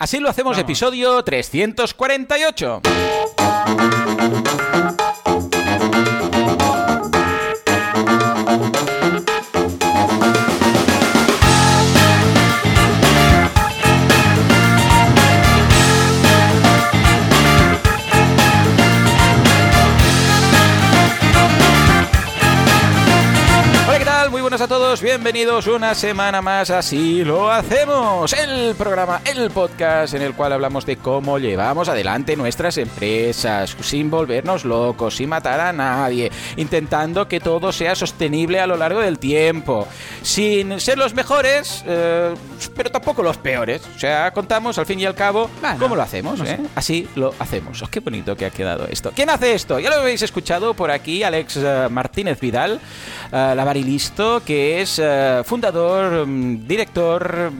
Así lo hacemos, Vamos. episodio 348. Todos, bienvenidos una semana más, así lo hacemos. El programa, el podcast en el cual hablamos de cómo llevamos adelante nuestras empresas, sin volvernos locos, sin matar a nadie, intentando que todo sea sostenible a lo largo del tiempo, sin ser los mejores, eh, pero tampoco los peores. O sea, contamos al fin y al cabo Bueno, cómo lo hacemos, no sé. ¿eh? Así lo hacemos. Oh, qué bonito que ha quedado esto. ¿Quién hace esto? Ya lo habéis escuchado por aquí, Alex eh, Martínez Vidal, eh, Lavarilisto, que es eh, fundador, mm, director,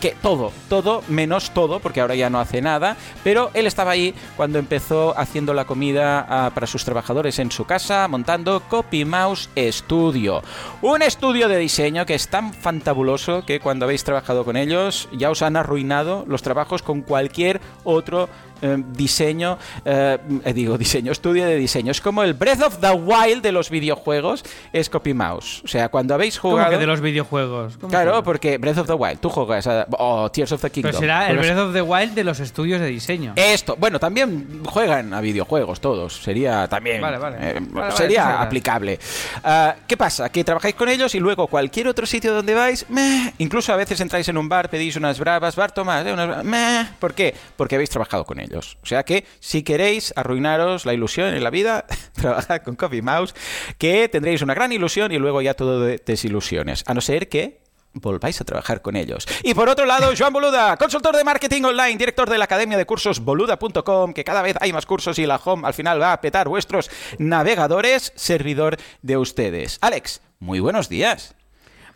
que todo, todo, menos todo, porque ahora ya no hace nada, pero él estaba ahí cuando empezó haciendo la comida ah, para sus trabajadores en su casa, montando Copy Mouse Studio. Un estudio de diseño que es tan fantabuloso que cuando habéis trabajado con ellos ya os han arruinado los trabajos con cualquier otro eh, diseño, eh, eh, digo diseño, estudio de diseño. Es como el Breath of the Wild de los videojuegos, es Copy Mouse. O sea, cuando habéis ¿Cómo jugado... que de los videojuegos? ¿Cómo Claro, que? porque Breath of the Wild, tú juegas a... o Tears of the Kingdom. Pero será el juegas- Breath of the Wild de los estudios de diseño. esto, bueno, también juegan a videojuegos todos, sería también Vale, vale. eh, sería aplicable. Ah, ¿Qué pasa? Que trabajáis con ellos y luego cualquier otro sitio donde vais, meh, incluso a veces entráis en un bar, pedís unas bravas, bar Tomás, eh, unas bra- meh. ¿por qué? Porque habéis trabajado con ellos. O sea que si queréis arruinaros la ilusión en la vida, trabajad con Coffee Mouse, que tendréis una gran ilusión y luego ya todo de desilusiones. A no ser que volváis a trabajar con ellos. Y por otro lado, Joan Boluda, consultor de marketing online, director de la academia de cursos boluda.com, que cada vez hay más cursos y la home al final va a petar vuestros navegadores, servidor de ustedes. Alex, muy buenos días.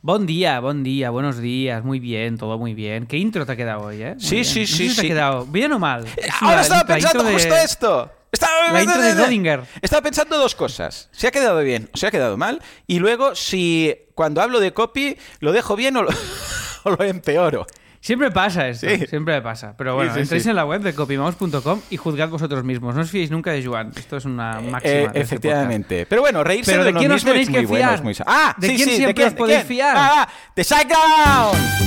Buen día, buen día, buenos días, muy bien, todo muy bien. ¿Qué intro te ha quedado hoy, eh? Muy Sí, bien. sí, No sé sí, si te ha quedado bien o mal. Es Ahora la- estaba la pensando de- justo esto. Estaba, La intro de. Estaba pensando dos cosas. Se ha quedado bien o se ha quedado mal. Y luego, si cuando hablo de copy, lo dejo bien o lo, o lo empeoro. Siempre pasa esto, Sí. siempre pasa. Pero bueno, Sí, sí, entréis en la web de copymouse.com y juzgad vosotros mismos. No os fiéis nunca de Joan. Esto es una máxima. Eh, de este efectivamente. Pero bueno, reírse Pero de, ¿de quién os tenéis que fiar? muy Ah, ¿De quién siempre ¿de quién? os podéis fiar? Ah, ah, ¡De SiteGround!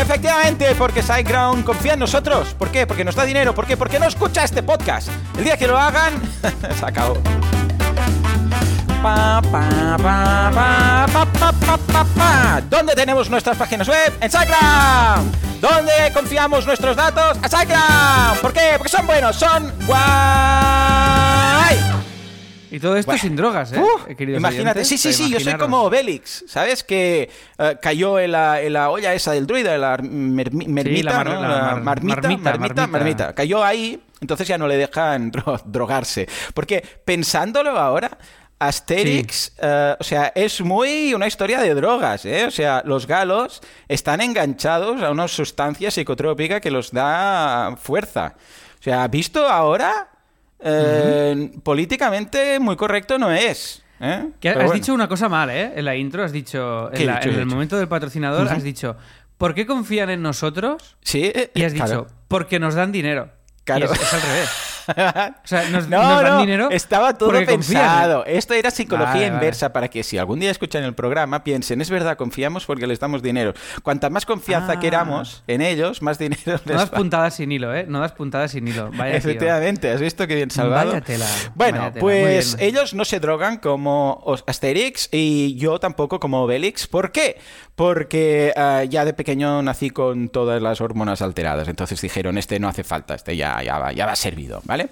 Efectivamente, porque SiteGround confía en nosotros. ¿Por qué? Porque nos da dinero. ¿Por qué? Porque no escucha este podcast. El día que lo hagan, se acabó pa, ¿Dónde tenemos nuestras páginas web? En SiteGround. ¿Dónde confiamos nuestros datos? A SiteGround. ¿Por qué? Porque son buenos, son guay. Y todo esto sin drogas, ¿eh? eh imagínate, sí, sí, sí, yo soy como Obélix, ¿sabes? Que eh, cayó en la, olla esa del druida, en la marmita, marmita, marmita, marmita, Cayó ahí, entonces ya no le dejan drogarse. Porque pensándolo ahora, Asterix, eh, o sea, es muy una historia de drogas, ¿eh? O sea, los galos están enganchados a una sustancia psicotrópica que los da fuerza. O sea, visto ahora, eh, políticamente muy correcto no es. ¿eh? Que has bueno. dicho una cosa mal, ¿eh? En la intro has dicho, ¿Qué he en, la- dicho? en ¿Qué he el dicho? momento del patrocinador, has dicho, ¿por qué confían en nosotros? Sí, Y has claro. dicho, porque nos dan dinero. Claro. Y es, es al revés. O sea, nos, no, nos dan no, dinero. estaba todo confían. pensado. Esto era psicología Vale, vale. inversa para que si algún día escuchan el programa piensen, es verdad, confiamos porque les damos dinero. Cuanta más confianza Ah. queramos en ellos, más dinero No les das va. puntadas sin hilo, ¿eh? No das puntadas sin hilo. Vaya tío. Efectivamente, ¿has visto qué bien salvado? Vaya tela, Bueno, vaya tela, pues bien. ellos no se drogan como Asterix y yo tampoco como Obelix. ¿Por qué? Porque ah, ya de pequeño nací con todas las hormonas alteradas. Entonces dijeron, este no hace falta, este ya, ya, va, ya va servido, ¿vale?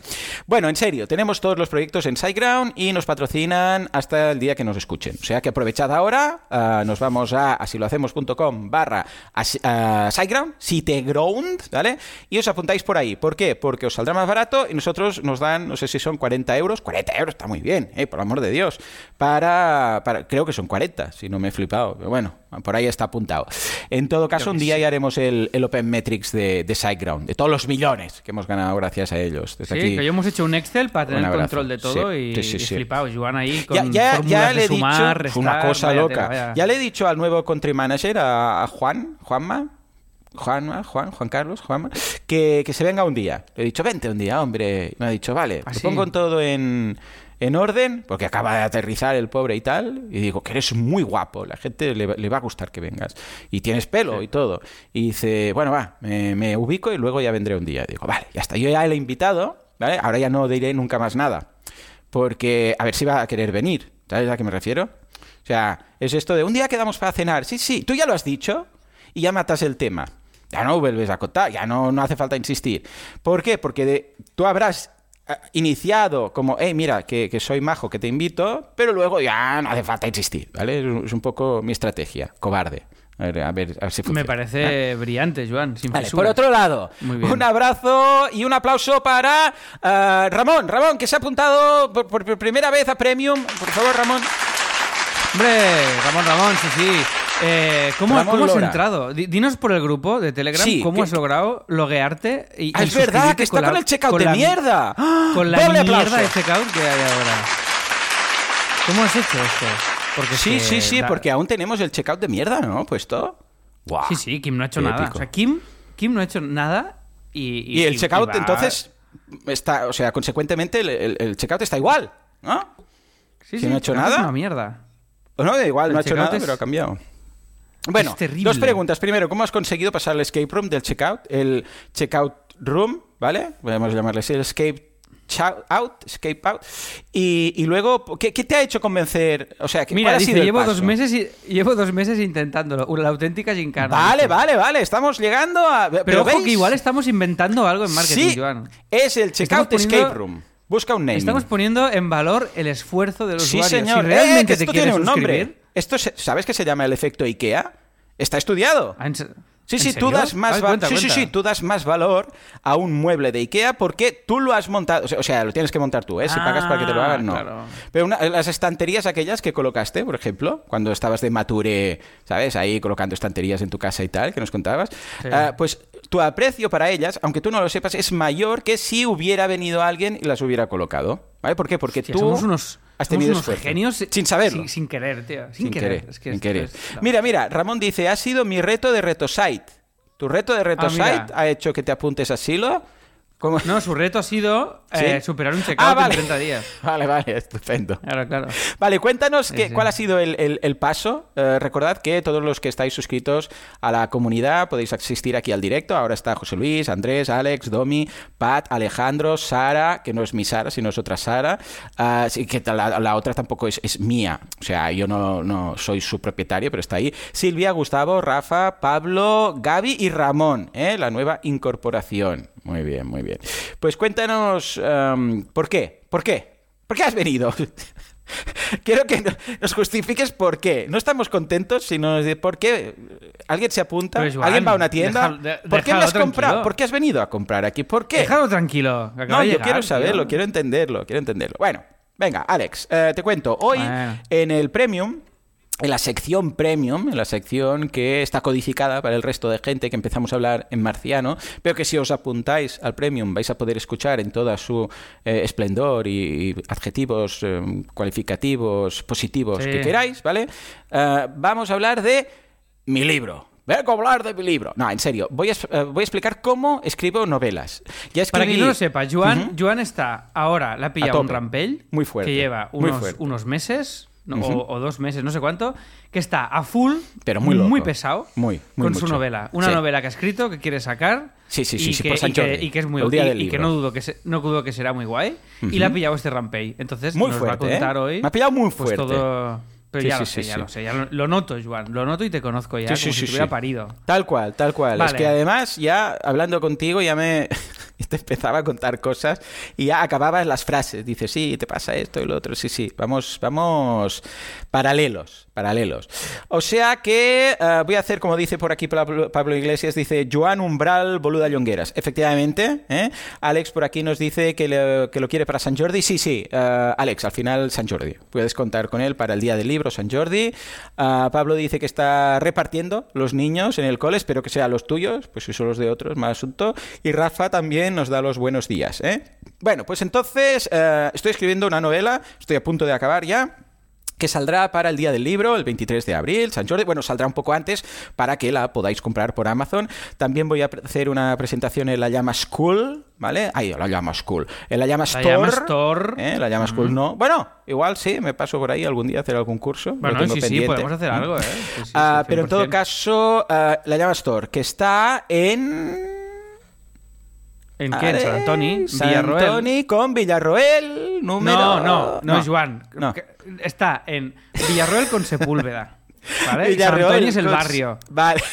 Bueno, en serio, tenemos todos los proyectos en SiteGround y nos patrocinan hasta el día que nos escuchen. O sea que aprovechad ahora, ah, nos vamos a asilohacemos.com barra ah, SiteGround, SiteGround, ¿vale? Y os apuntáis por ahí. ¿Por qué? Porque os saldrá más barato y nosotros nos dan, no sé si son 40 euros. 40 euros está muy bien, ¿eh? por amor de Dios. Para, para, creo que son 40, si no me he flipado. Pero bueno, por ahí está apuntado. En todo caso, un día sí. ya haremos el, el Open Metrics de, de SiteGround, de todos los millones que hemos ganado gracias a ellos. Sí, aquí. que hoy hemos hecho un Excel para tener control de todo Sí, y, sí, y flipado. Joan ahí con Ya, ya, ya le de sumar, dicho una restar, cosa vaya loca. tela, vaya. Ya le he dicho al nuevo country manager, a, a Juan, Juanma, Juanma, Juan, Juan Carlos, Juanma, que, que se venga un día. Le he dicho, vente un día, hombre. Y me ha dicho, vale, ¿Ah, te sí? pongo todo en, en orden, porque acaba de aterrizar el pobre y tal. Y digo, que eres muy guapo, la gente le, va- le va a gustar que vengas. Y tienes pelo y todo. Y dice, bueno, va, me, me ubico y luego ya vendré un día. digo, vale, ya está. Yo ya le he invitado, ¿vale? Ahora ya no diré nunca más nada. Porque a ver si va a querer venir. ¿Sabes a qué me refiero? O sea, es esto de un día quedamos para cenar. Sí, sí, tú ya lo has dicho y ya matas el tema. Ya no vuelves a contar, ya no, no hace falta insistir. ¿Por qué? Porque de- tú habrás iniciado como, hey, mira, que, que soy majo, que te invito, pero luego ya no hace falta insistir, ¿vale? Es un- poco mi estrategia, cobarde. A ver, a ver, a ver si funciona. Me parece brillante, Joan. Sin Vale, por otro lado, un abrazo y un aplauso para eh, Ramón. Ramón, que se ha apuntado por, por primera vez a Premium. Por favor, Ramón. Hombre, Ramón, Ramón, sí, sí. Eh, ¿Cómo, Ramón cómo has Lora. entrado? Di- Dinos por el grupo de Telegram Sí, cómo que- has logrado loguearte y Ah, y es verdad, suscribirte que está con, la- el checkout con de la- mierda. ¡Ah! Con la Doble mierda aplauso. de checkout que hay ahora. ¿Cómo has hecho esto? Porque es Sí, que sí, sí, da- porque aún tenemos el checkout de mierda, ¿no? Puesto. Guau. Sí, sí, Kim no ha hecho nada. épico. O sea, Kim, Kim no ha hecho nada y... Y el checkout, va- entonces, está, o sea, consecuentemente, el, el- el checkout está igual, ¿no? Sí, si no ha hecho nada. Una mierda. O no, igual, no ha hecho nada, pero ha cambiado. Bueno, dos preguntas. Primero, ¿cómo has conseguido pasar el escape room del checkout? El checkout room, ¿vale? Podemos llamarle así, el escape out, escape out. Y, y luego, ¿qué, qué te ha hecho convencer? O sea, ¿qué- Mira, ¿cuál ha dice, sido llevo paso? dos, meses y, llevo dos meses intentándolo. La auténtica gincana. Vale, vale, vale. Estamos llegando a. Pero, Pero, ojo ¿veis? que igual estamos inventando algo en marketing, sí, Joan. es el checkout poniendo- escape room. Busca un name. Estamos poniendo en valor el esfuerzo de los Sí, usuarios. señor. Si realmente Eh, que te esto quieres tiene un nombre. Esto se- ¿Sabes que se llama el efecto IKEA? Está estudiado. Ah, ¿en se- Sí, sí, tú das más cuenta, sí, sí, cuenta. sí, tú das más valor a un mueble de IKEA porque tú lo has montado, o sea, lo tienes que montar tú, ¿eh? Si Ah, pagas para que te lo hagan, no. claro. Pero una- las estanterías aquellas que colocaste, por ejemplo, cuando estabas de mature, ¿sabes? Ahí colocando estanterías en tu casa y tal, que nos contabas, Sí. ah, pues tu aprecio para ellas, aunque tú no lo sepas, es mayor que si hubiera venido alguien y las hubiera colocado, ¿vale? ¿Por qué? Porque Hostia, tú somos unos, has tenido unos esfuerzo. genios sin saberlo. Sin, sin querer, tío. Sin, Sin querer. querer, Es que sin querer. es- no. Mira, mira, Ramón dice, ha sido mi reto de RetoSite. Tu reto de RetoSite mira. ha hecho que te apuntes a Silo. ¿Cómo? No, su reto ha sido ¿Sí? eh, superar un checkout Ah, vale. en 30 días. Vale, vale, estupendo. Claro, claro. Vale, cuéntanos qué- sí. cuál ha sido el, el- el paso. Eh, recordad que todos los que estáis suscritos a la comunidad podéis asistir aquí al directo. Ahora está José Luis, Andrés, Alex, Domi, Pat, Alejandro, Sara, que no es mi Sara, sino es otra Sara. Ah, sí, que la, la otra tampoco es, es mía. O sea, yo no, no soy su propietario, pero está ahí. Silvia, Gustavo, Rafa, Pablo, Gaby y Ramón, ¿eh? la nueva incorporación. Muy bien, muy bien. Pues cuéntanos, em, ¿por qué? ¿Por qué? ¿Por qué has venido? Quiero que no- nos justifiques por qué. No estamos contentos, sino de por qué alguien se apunta, Joan, alguien va a una tienda. de- ¿Por qué me déjalo has comprado? ¿Por qué has venido a comprar aquí? ¿Por qué? Déjalo tranquilo. No, yo llegar, quiero tío. saberlo, quiero entenderlo, quiero entenderlo. Bueno, venga, Alex, eh, te cuento. Hoy Bueno. en el Premium, en la sección Premium, en la sección que está codificada para el resto de gente que empezamos a hablar en marciano, pero que si os apuntáis al Premium vais a poder escuchar en toda su eh, esplendor y, y adjetivos eh, cualificativos positivos Sí. que queráis, ¿vale? Eh, vamos a hablar de mi libro. Vengo a hablar de mi libro. No, en serio, voy a, voy a explicar cómo escribo novelas. Ya Para quien no lo sepa, Joan, está ahora, le ha pillado tope. un rampell. Muy fuerte, Que lleva unos meses. No, Ujú. o, o dos meses, no sé cuánto, que está a full, Pero muy loco. pesado, Muy, muy con su mucho. novela. Una Sí. novela que ha escrito, que quiere sacar. Sí, sí, sí, y sí, que, y que- y que es muy el día y, del y que libro. no dudo que, se- no dudo que será muy guay. Y le ha pillado este rampell. Entonces, Muy nos fuerte, va a contar ¿eh? hoy. Me ha pillado muy pues, fuerte. todo- Pero Sí, ya sí, lo sí, sé, ya lo sé. Ya lo, noto, Joan. Lo noto y te conozco ya. Como sí, si te hubiera parido. Tal cual, tal cual. Es Vale. que además ya hablando contigo ya me te empezaba a contar cosas y ya acababas las frases. Dices, sí, te pasa esto y lo otro. Sí, sí. Vamos, vamos paralelos, paralelos. O sea que eh, voy a hacer como dice por aquí Pablo, Pablo Iglesias, dice Joan Umbral Boluda Llongueras. Efectivamente, ¿eh? Alex por aquí nos dice que, le- que lo quiere para San Jordi. Sí, sí, eh, Alex, al final San Jordi. Puedes contar con él para el día del libro San Jordi. Pablo dice que está repartiendo los niños en el cole, espero que sean los tuyos, pues si son los de otros, más asunto. Y Rafa también también nos da los buenos días. ¿eh? Bueno, pues entonces eh, estoy escribiendo una novela, estoy a punto de acabar ya que saldrá para el día del libro, el 23 de abril, San Jordi. Bueno, saldrá un poco antes para que la podáis comprar por Amazon. También voy a hacer una presentación en la llama School, ¿vale? Ahí, la llama School. En la llama Store. La llama Store. ¿eh? La llama School no. Bueno, igual sí, me paso por ahí algún día a hacer algún curso. Bueno, tengo sí, podemos hacer algo, ¿eh? Sí, sí, Ah, pero en todo 100%. caso, ah, la llama Store, que está en... ¿En qué? ¿En San Antoni? San Villarroel. Antoni con Villarroel, número... No, no, no, es. No. Que- Está en Villarroel con Sepúlveda. ¿Vale? San Antoni es el con- barrio. Vale.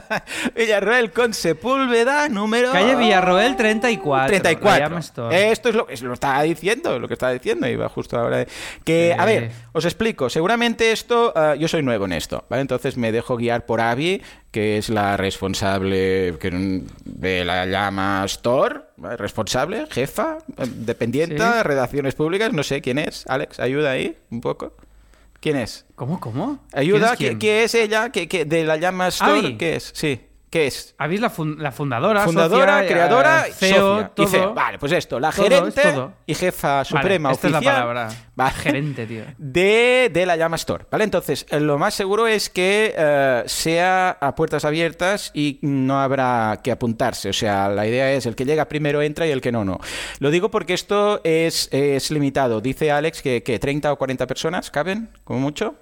Villarroel con Sepúlveda, número... Calle Villarroel 34. 34. la llama Store. Esto es lo, es lo estaba diciendo, lo que estaba diciendo, iba justo ahora. de- Que, a ver, os explico. Seguramente esto, ah, yo soy nuevo en esto, ¿vale? Entonces me dejo guiar por Abby, que es la responsable que- de la llama Store, responsable, jefa, eh, dependienta, Sí. redacciones públicas, no sé quién es. Alex, ayuda ahí un poco. ¿Quién es? ¿Cómo, cómo? Ayuda, ¿Quién ¿qué, es qué quién? es ella? ¿Qué, qué- de la llama Store? Abby. ¿Qué es? Sí, ¿qué es? ¿Habéis la, fun- la fundadora? Fundadora, socia, creadora, eh, CEO, socia todo. CEO. Vale, pues esto, la Todo, gerente todo. y jefa Vale, suprema esta es la palabra. Vale. Gerente, tío. De, de la llama Store, ¿vale? Entonces, eh, lo más seguro es que eh, sea a puertas abiertas y no habrá que apuntarse. O sea, la idea es el que llega primero entra y el que no, no. Lo digo porque esto es, es limitado. Dice Alex que, que 30 o 40 personas caben, como mucho.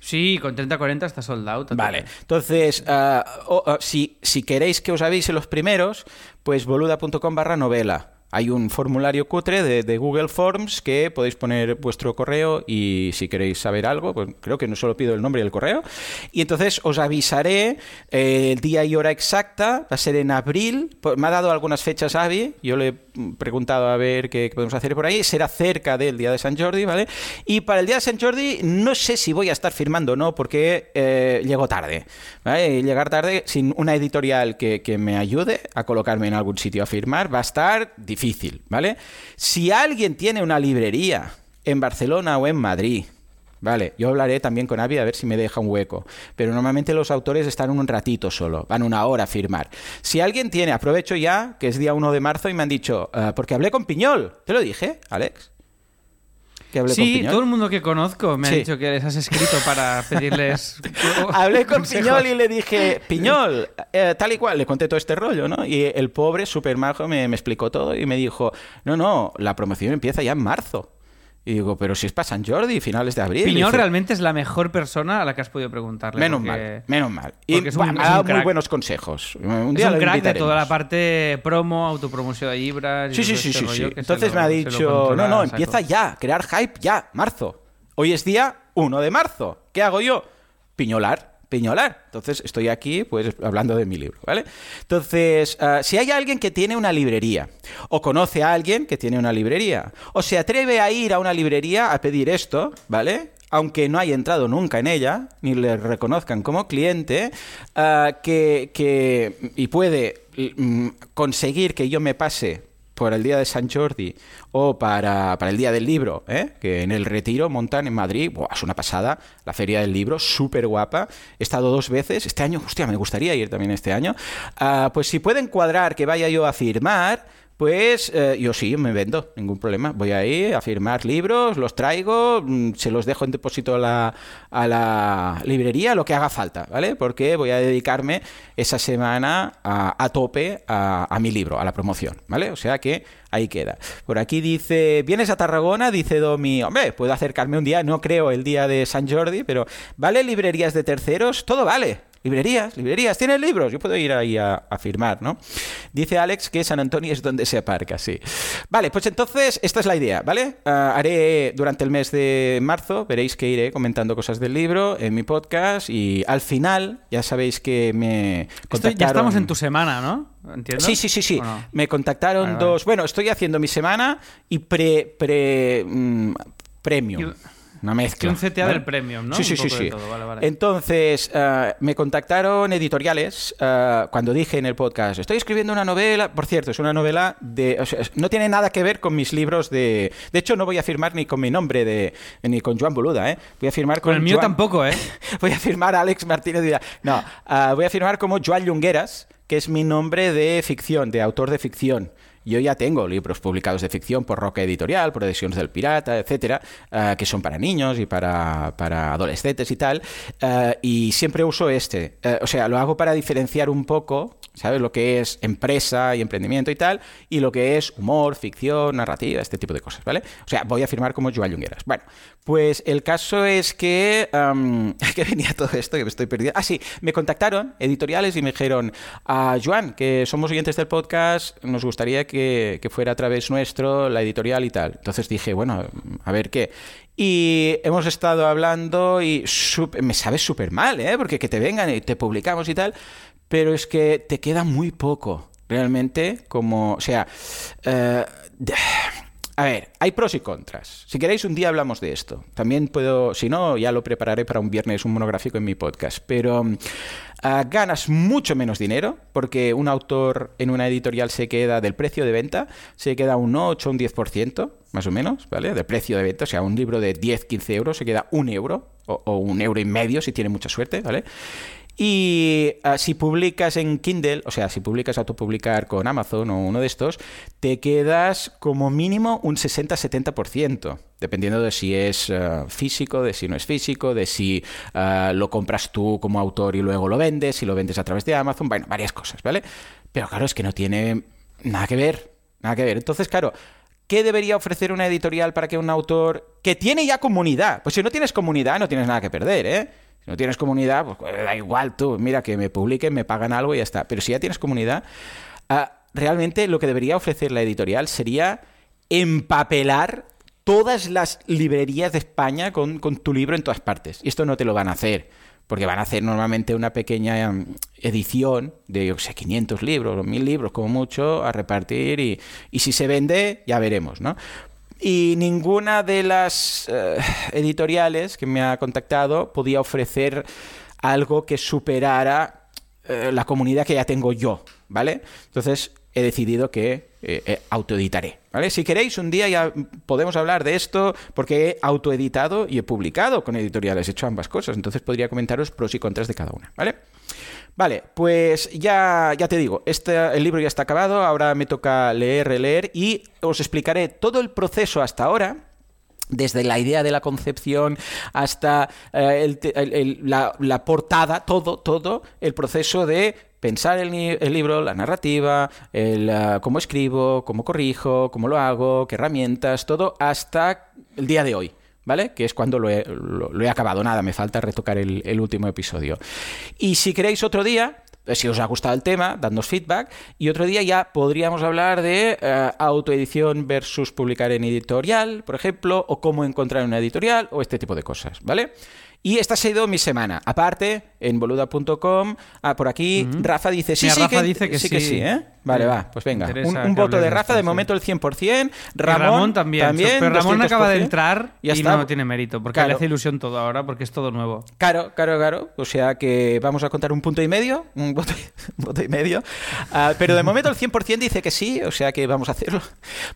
Sí, con 30-40 está sold out. Vale, entonces, ah, si, si queréis que os avise los primeros, pues boluda.com barra novela. Hay un formulario cutre de, de Google Forms que podéis poner vuestro correo y si queréis saber algo, pues creo que no solo pido el nombre y el correo. Y entonces os avisaré eh, el día y hora exacta, va a ser en abril. Pues Me ha dado algunas fechas Avi, yo le preguntado a ver qué, podemos hacer por ahí. Será cerca del día de San Jordi, ¿vale? Y para el día de San Jordi no sé si voy a estar firmando o no, porque eh, llego tarde. ¿vale? Llegar tarde sin una editorial que, que me ayude a colocarme en algún sitio a firmar va a estar difícil, ¿vale? Si alguien tiene una librería en Barcelona o en Madrid, Vale, yo hablaré también con Avi a ver si me deja un hueco. Pero normalmente los autores están un ratito solo, van una hora a firmar. Si alguien tiene, aprovecho ya, que es día 1 de marzo y me han dicho, "Ah, porque hablé con Piñol. ¿Te lo dije, Alex? Que hablé con Sí, Piñol. todo el mundo que conozco me Sí. ha dicho que les has escrito para pedirles. Hablé con consejos. Piñol y le dije, Piñol, eh, tal y cual, le conté todo este rollo, ¿no? Y el pobre super majo me, me explicó todo y me dijo, no, no, la promoción empieza ya en marzo. Y digo, pero si es para San Jordi, finales de abril. Piñol Dice, realmente es la mejor persona a la que has podido preguntarle. Menos porque- mal, menos mal. Y es un- es ha dado muy buenos consejos. Un Es día un lo crack de toda la parte promo, autopromoción de Ibras. Sí, sí, sí, este sí, sí. Entonces lo- me ha dicho, no, no, empieza ya, crear hype ya, marzo. Hoy es día 1 de marzo. ¿Qué hago yo? Piñolar, piñolar. Entonces estoy aquí, pues, hablando de mi libro, ¿vale? Entonces, ah, si hay alguien que tiene una librería, o conoce a alguien que tiene una librería, o se atreve a ir a una librería a pedir esto, ¿vale? aunque no haya entrado nunca en ella, ni le reconozcan como cliente, ah, que, que- y puede mm, conseguir que yo me pase por el día de San Jordi o para, para el día del libro, ¿eh? que en el retiro montan en Madrid, ¡buah! es una pasada, la feria del libro, súper guapa, he estado dos veces, este año, hostia, me gustaría ir también este año, Ah, pues si pueden cuadrar que vaya yo a firmar, pues eh, yo sí, me vendo, ningún problema. Voy ahí a firmar libros, los traigo, mm, se los dejo en depósito a la, a la librería, lo que haga falta, ¿vale? Porque voy a dedicarme esa semana a, a tope a, a mi libro, a la promoción, ¿vale? O sea que ahí queda. Por aquí dice, ¿vienes a Tarragona? Dice Domi, hombre, puedo acercarme un día, no creo el día de San Jordi, pero ¿vale librerías de terceros? Todo vale. Librerías, librerías, ¿tienes libros? Yo puedo ir ahí a, a firmar, ¿no? Dice Alex que San Antonio es donde se aparca, sí. Vale, pues entonces esta es la idea, ¿vale? Ah, haré durante el mes de marzo, veréis que iré comentando cosas del libro en mi podcast y al final, ya sabéis que me Esto contactaron... ya estamos en tu semana, ¿no? ¿Entiendo? Sí, sí, sí, sí. Me contactaron Vale, vale. dos... Bueno, estoy haciendo mi semana y pre... pre mm, premium. Una mezcla. un CTA ¿vale? del premium, ¿no? Sí, sí, Un sí. poco sí. todo, vale, vale. Entonces, eh, me contactaron editoriales eh, cuando dije en el podcast, estoy escribiendo una novela, por cierto, es una novela de... o sea, es- no tiene nada que ver con mis libros de... De hecho, no voy a firmar ni con mi nombre, de ni con Joan Boluda, ¿eh? Voy a firmar con... Con el mío Joan- tampoco, ¿eh? voy a firmar a Alex Martínez Vidal. No, ah, voy a firmar como Joan Llongueras, que es mi nombre de ficción, de autor de ficción. Yo ya tengo libros publicados de ficción por Roca Editorial, por Ediciones del Pirata, etcétera, eh, que son para niños y para, para adolescentes y tal. eh, y siempre uso este. Eh, o sea, lo hago para diferenciar un poco, ¿sabes? Lo que es empresa y emprendimiento y tal, y lo que es humor, ficción, narrativa, este tipo de cosas, ¿vale? O sea, voy a firmar como Joan Jungueras. Bueno, pues el caso es que. Um, que venía todo esto que me estoy perdiendo. Ah, sí, me contactaron editoriales y me dijeron, a Joan, que somos oyentes del podcast, nos gustaría que, que fuera a través nuestro la editorial y tal. Entonces dije, bueno, a ver qué. Y hemos estado hablando y me sabes súper mal, ¿eh? Porque que te vengan y te publicamos y tal, pero es que te queda muy poco, realmente, como, o sea, eh, a ver, hay pros y contras. Si queréis, un día hablamos de esto. También puedo, si no, ya lo prepararé para un viernes, un monográfico en mi podcast. Pero ah, ganas mucho menos dinero porque un autor en una editorial se queda del precio de venta, se queda un 8 o un 10%, más o menos, ¿vale? Del precio de venta. O sea, un libro de 10, 15 euros se queda un euro o, o un euro y medio si tiene mucha suerte, ¿vale? Y ah, si publicas en Kindle, o sea, si publicas autopublicar con Amazon o uno de estos, te quedas como mínimo un 60-70%, dependiendo de si es ah, físico, de si no es físico, de si ah, lo compras tú como autor y luego lo vendes, si lo vendes a través de Amazon, bueno, varias cosas, ¿vale? Pero claro, es que no tiene nada que ver, nada que ver. Entonces, claro, ¿Qué debería ofrecer una editorial para que un autor que tiene ya comunidad? Pues si no tienes comunidad, no tienes nada que perder, ¿eh? No tienes comunidad, pues da igual tú. Mira, que me publiquen, me pagan algo y ya está. Pero si ya tienes comunidad, ah, realmente lo que debería ofrecer la editorial sería empapelar todas las librerías de España con, tu libro en todas partes. Y esto no te lo van a hacer porque van a hacer normalmente una pequeña mm, edición de, yo sé, 500 libros o 1000 libros como mucho a repartir y si se vende ya veremos, ¿no? Y ninguna de las eh, editoriales que me ha contactado podía ofrecer algo que superara eh, la comunidad que ya tengo yo, ¿vale? Entonces he decidido que eh, autoeditaré, ¿vale? Si queréis, un día ya podemos hablar de esto porque he autoeditado y he publicado con editoriales, he hecho ambas cosas, entonces podría comentaros pros y contras de cada una, ¿vale? Vale, pues ya, ya te digo, este, el libro ya está acabado, ahora me toca leer, releer y os explicaré todo el proceso hasta ahora, desde la idea de la concepción hasta eh, el el- la, la portada, todo, todo el proceso de pensar el, libro, la narrativa, el, ah, cómo escribo, cómo corrijo, cómo lo hago, qué herramientas, todo hasta el día de hoy. ¿Vale? Que es cuando lo he, acabado. Nada, me falta retocar el, el último episodio. Y si queréis otro día, eh, si os ha gustado el tema, dadnos feedback. Y otro día ya podríamos hablar de eh, autoedición versus publicar en editorial, por ejemplo, o cómo encontrar una editorial, o este tipo de cosas, ¿vale? Y esta ha sido mi semana. Aparte, en boluda.com, ah, por aquí, Rafa dice, sí, Mira, sí, Rafa que, dice que sí, que sí. sí, ¿eh? Vale, va, pues venga. Un, voto de Rafa, de momento el 100%. Y Ramón, Ramón también. pero Ramón acaba de 200%. entrar y está. no tiene mérito, porque Claro. le hace ilusión todo ahora, porque es todo nuevo. Claro, claro, claro. O sea que vamos a contar un punto y medio, un voto, un voto y medio. Ah, pero de momento el 100% dice que sí, o sea que vamos a hacerlo.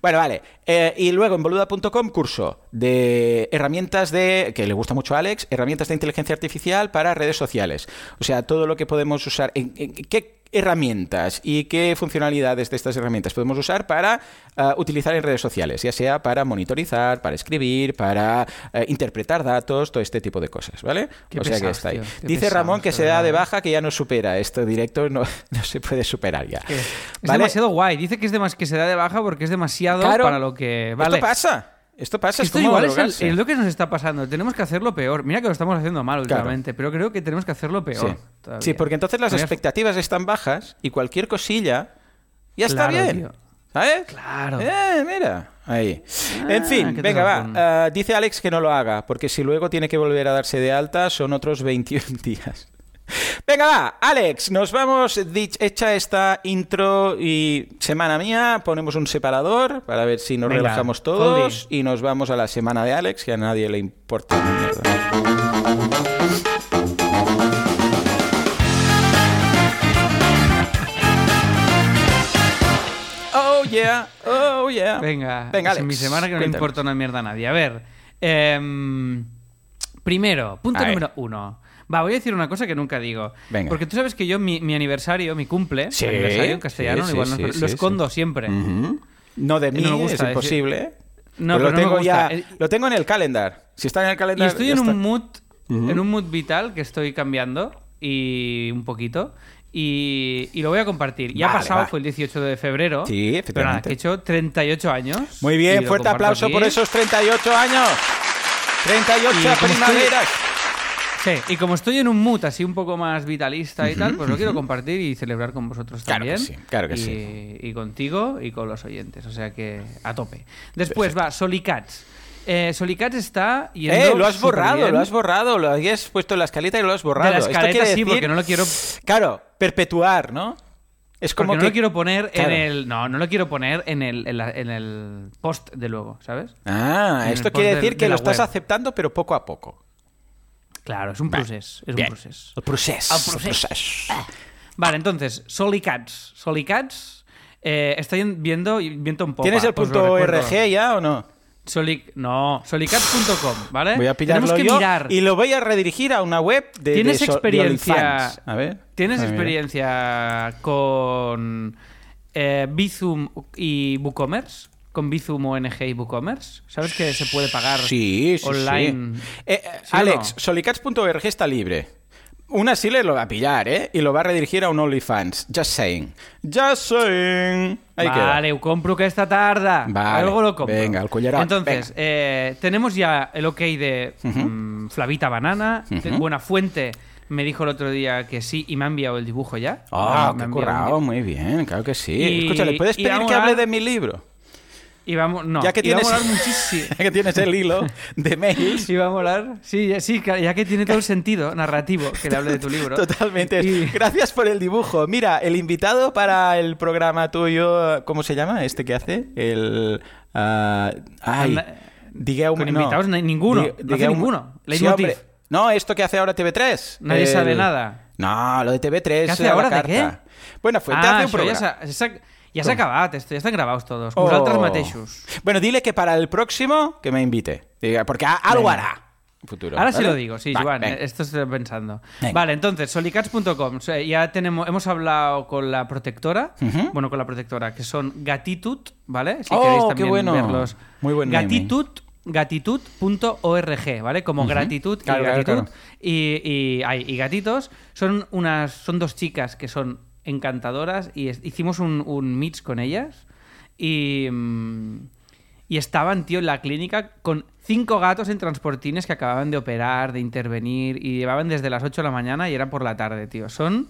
Bueno, vale. Eh, y luego en boluda.com curso de herramientas de, que le gusta mucho a Alex, herramientas de inteligencia artificial para redes sociales. O sea, todo lo que podemos usar. ¿En, en qué herramientas y qué funcionalidades de estas herramientas podemos usar para ah, utilizar en redes sociales? Ya sea para monitorizar, para escribir, para eh, interpretar datos, todo este tipo de cosas, ¿vale? Qué o sea que está ahí. tío, Dice Ramón que de se da de baja, que ya no supera. Esto directo no, no se puede superar ya. Es ¿Vale? demasiado guay. Dice que, es demas- que se da de baja porque es demasiado Claro. para lo que vale. Esto pasa. Esto pasa. Es Esto como igual es, el- es lo que nos está pasando. Tenemos que hacerlo peor. Mira que lo estamos haciendo mal últimamente, pero creo que tenemos que hacerlo peor. Sí. porque entonces las expectativas están bajas y cualquier cosilla ya está bien. tío. ¿Sabes? Claro. Eh, mira. Ahí. Ah, en fin, qué venga, va. Ah, dice Alex que no lo haga, porque si luego tiene que volver a darse de alta, son otros 21 días. Venga, va, Alex, nos vamos, hecha esta intro y semana mía, ponemos un separador para ver si nos Venga, relajamos todos y nos vamos a la semana de Alex, que a nadie le importa. Oh yeah, oh yeah. Venga, Venga, es en mi Alex, semana que no le importa una mierda a nadie. A ver, em, primero, punto A ver. número uno. Va, voy a decir una cosa que nunca digo. Venga. Porque tú sabes que yo, mi, mi aniversario, mi cumple, Sí, aniversario en castellano, sí, sí, igual no- sí, lo escondo siempre. No de mí, No me gusta es decir- imposible. No, Pero pero lo no me tengo gusta. ya, lo tengo en el calendar. Si está en el Y calendar, estoy ya en está. un mood, en un mood vital que estoy cambiando y un poquito. Y, y lo voy a compartir. Ya ha Vale, pasado, fue el 18 de febrero. Sí, Pero nada, efectivamente. que he hecho 38 años. Muy y bien, fuerte aplauso aquí. por esos 38 años. 38 Y como estoy- primaveras. Sí, y como estoy en un mood así un poco más vitalista y tal, pues lo quiero compartir y celebrar con vosotros Claro que también. sí, claro que y, sí. Y contigo y con los oyentes, o sea que a tope. Después va Solicats. Eh, Solicats está yendo Eh, lo has borrado, bien. lo has borrado. Lo habías puesto en la escaleta y lo has borrado. De la Esto escaleta sí, decir- porque no lo quiero Claro, perpetuar, ¿no? Es como Porque no que... lo quiero poner Claro. en el. No, no lo quiero poner en el, en la- en el post de luego, ¿sabes? Ah, en esto quiere decir de que lo estás aceptando, pero poco a poco. Claro, es un Vale. proceso. Es un proceso. El proceso. El proceso. Vale, entonces, Solicats. Solicats. Eh, estoy viendo, viento un poco. ¿Tienes el punto RG ya o no? Solic no, solicats.com, ¿vale? Voy a pillarlo Tenemos que yo mirar. y lo voy a redirigir a una web de ¿Tienes de so- de experiencia-. A ver. ¿Tienes A ver. experiencia con eh, Bizum y WooCommerce? ¿Con Bizum, ONG y WooCommerce? ¿Sabes que se puede pagar Sí, sí, online? sí. Eh, eh, ¿Sí o Alex, no? solicats.org está libre. Una sí le lo va a pillar, ¿eh? Y lo va a redirigir a un OnlyFans. Just saying. Just saying. Ahí vale, compro que esta tarda. Vale, Algo lo compro. venga, el cullerón, Entonces, eh, tenemos ya el ok de mm, Flavita Banana. Buena Fuente me dijo el otro día que sí y me ha enviado el dibujo ya. Ah, Me qué ha currado, muy bien, claro que sí. Y- Escucha, ¿le puedes pedir que hable de mi libro? Y vamos, no, Ya que y va a tienes, molar muchísimo. ya que tienes el hilo de mails. Y va a molar. Sí, ya- sí, ya que tiene todo el sentido narrativo que le hable de tu libro. Totalmente. Y- Gracias por el dibujo. Mira, el invitado para el programa tuyo, ¿cómo se llama este que hace? El... ah, ay, Anda- digueu- con invitados no ninguno, Di- no hace digueu- ninguno. Sí, hombre. No, esto que hace ahora TV3. Nadie El- sabe nada. No, lo de TV3. ¿Qué hace la ahora? ¿De carta. Bueno, fue, te ah, hace un programa. s'ha ja s'ha acabat, esto, ja estan gravados todos. Oh. Vosaltres mateixos. Bueno, dile que para el próximo que me invite. Diga, Porque algo Venga. hará. Futuro, Ahora sí ¿vale? lo digo, sí, Va, Joan, venga. eh, esto estoy pensando. Vale, entonces, solicats.com. Ya tenemos, hemos hablado con la protectora, bueno, con la protectora, que son Gratitude, ¿vale? Si Oh, queréis qué también bueno. verlos. Muy buen naming. Gratitude, gratitude.org, ¿vale? Como gratitud y Claro, claro, gratitud. claro. Y, y, ay, y gatitos son unas son dos chicas que son encantadoras y hicimos un, un mix con ellas y, mm, y estaban, tío, en la clínica con cinco gatos en transportines que acababan de operar, de intervenir y llevaban desde las 8 de la mañana y era por la tarde, tío. Son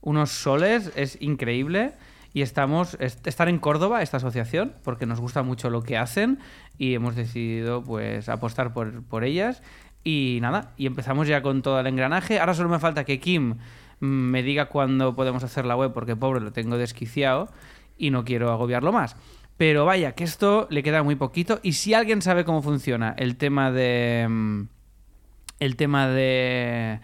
unos soles, es increíble. Y estamos, est- están en Córdoba, esta asociación, porque nos gusta mucho lo que hacen y hemos decidido pues apostar por, por ellas. Y nada, y empezamos ya con todo el engranaje. Ahora solo me falta que Kim me diga cuándo podemos hacer la web, porque pobre lo tengo desquiciado y no quiero agobiarlo más. Pero vaya, que esto le queda muy poquito. Y si alguien sabe cómo funciona el tema de. mm, El tema de.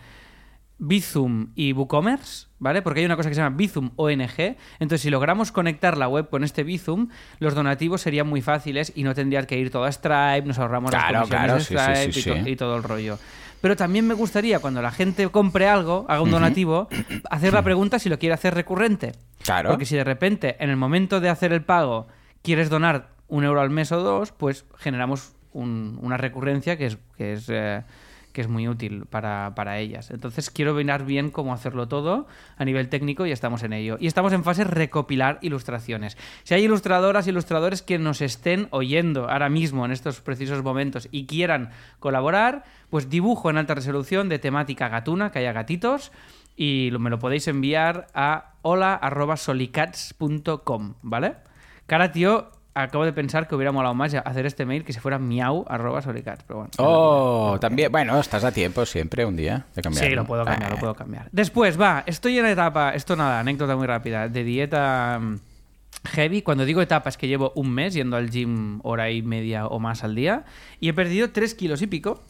Bizum y WooCommerce, ¿vale? Porque hay una cosa que se llama Bizum ONG. Entonces, si logramos conectar la web con este Bizum, los donativos serían muy fáciles y no tendrías que ir todo a Stripe, nos ahorramos Claro, las comisiones claro, de sí, sí, Stripe sí, y, to- y todo el rollo. Pero también me gustaría, cuando la gente compre algo, haga un donativo, hacer la pregunta si lo quiere hacer recurrente. Claro. Porque si de repente, en el momento de hacer el pago, quieres donar un euro al mes o dos, pues generamos un- una recurrencia que es, que es, eh, que es muy útil para, para ellas. Entonces quiero mirar bien cómo hacerlo todo a nivel técnico y estamos en ello. Y estamos en fase recopilar ilustraciones. Si hay ilustradoras y ilustradores que nos estén oyendo ahora mismo en estos precisos momentos y quieran colaborar, pues dibujo en alta resolución de temática gatuna, que haya gatitos, y me lo podéis enviar a hola.solicats.com, ¿vale? Cara, tío, acabo de pensar que hubiera molado más hacer este mail que si fuera miau.solicats, pero bueno. Oh, también. Bueno, estás a tiempo siempre un día de cambiarlo. Sí, lo puedo cambiar, lo Eh, puedo cambiar. Después, va, estoy en la etapa, esto nada, anécdota muy rápida, de dieta mm, heavy. Cuando digo etapa es que llevo un mes yendo al gym hora y media o más al día y he perdido tres kilos y pico.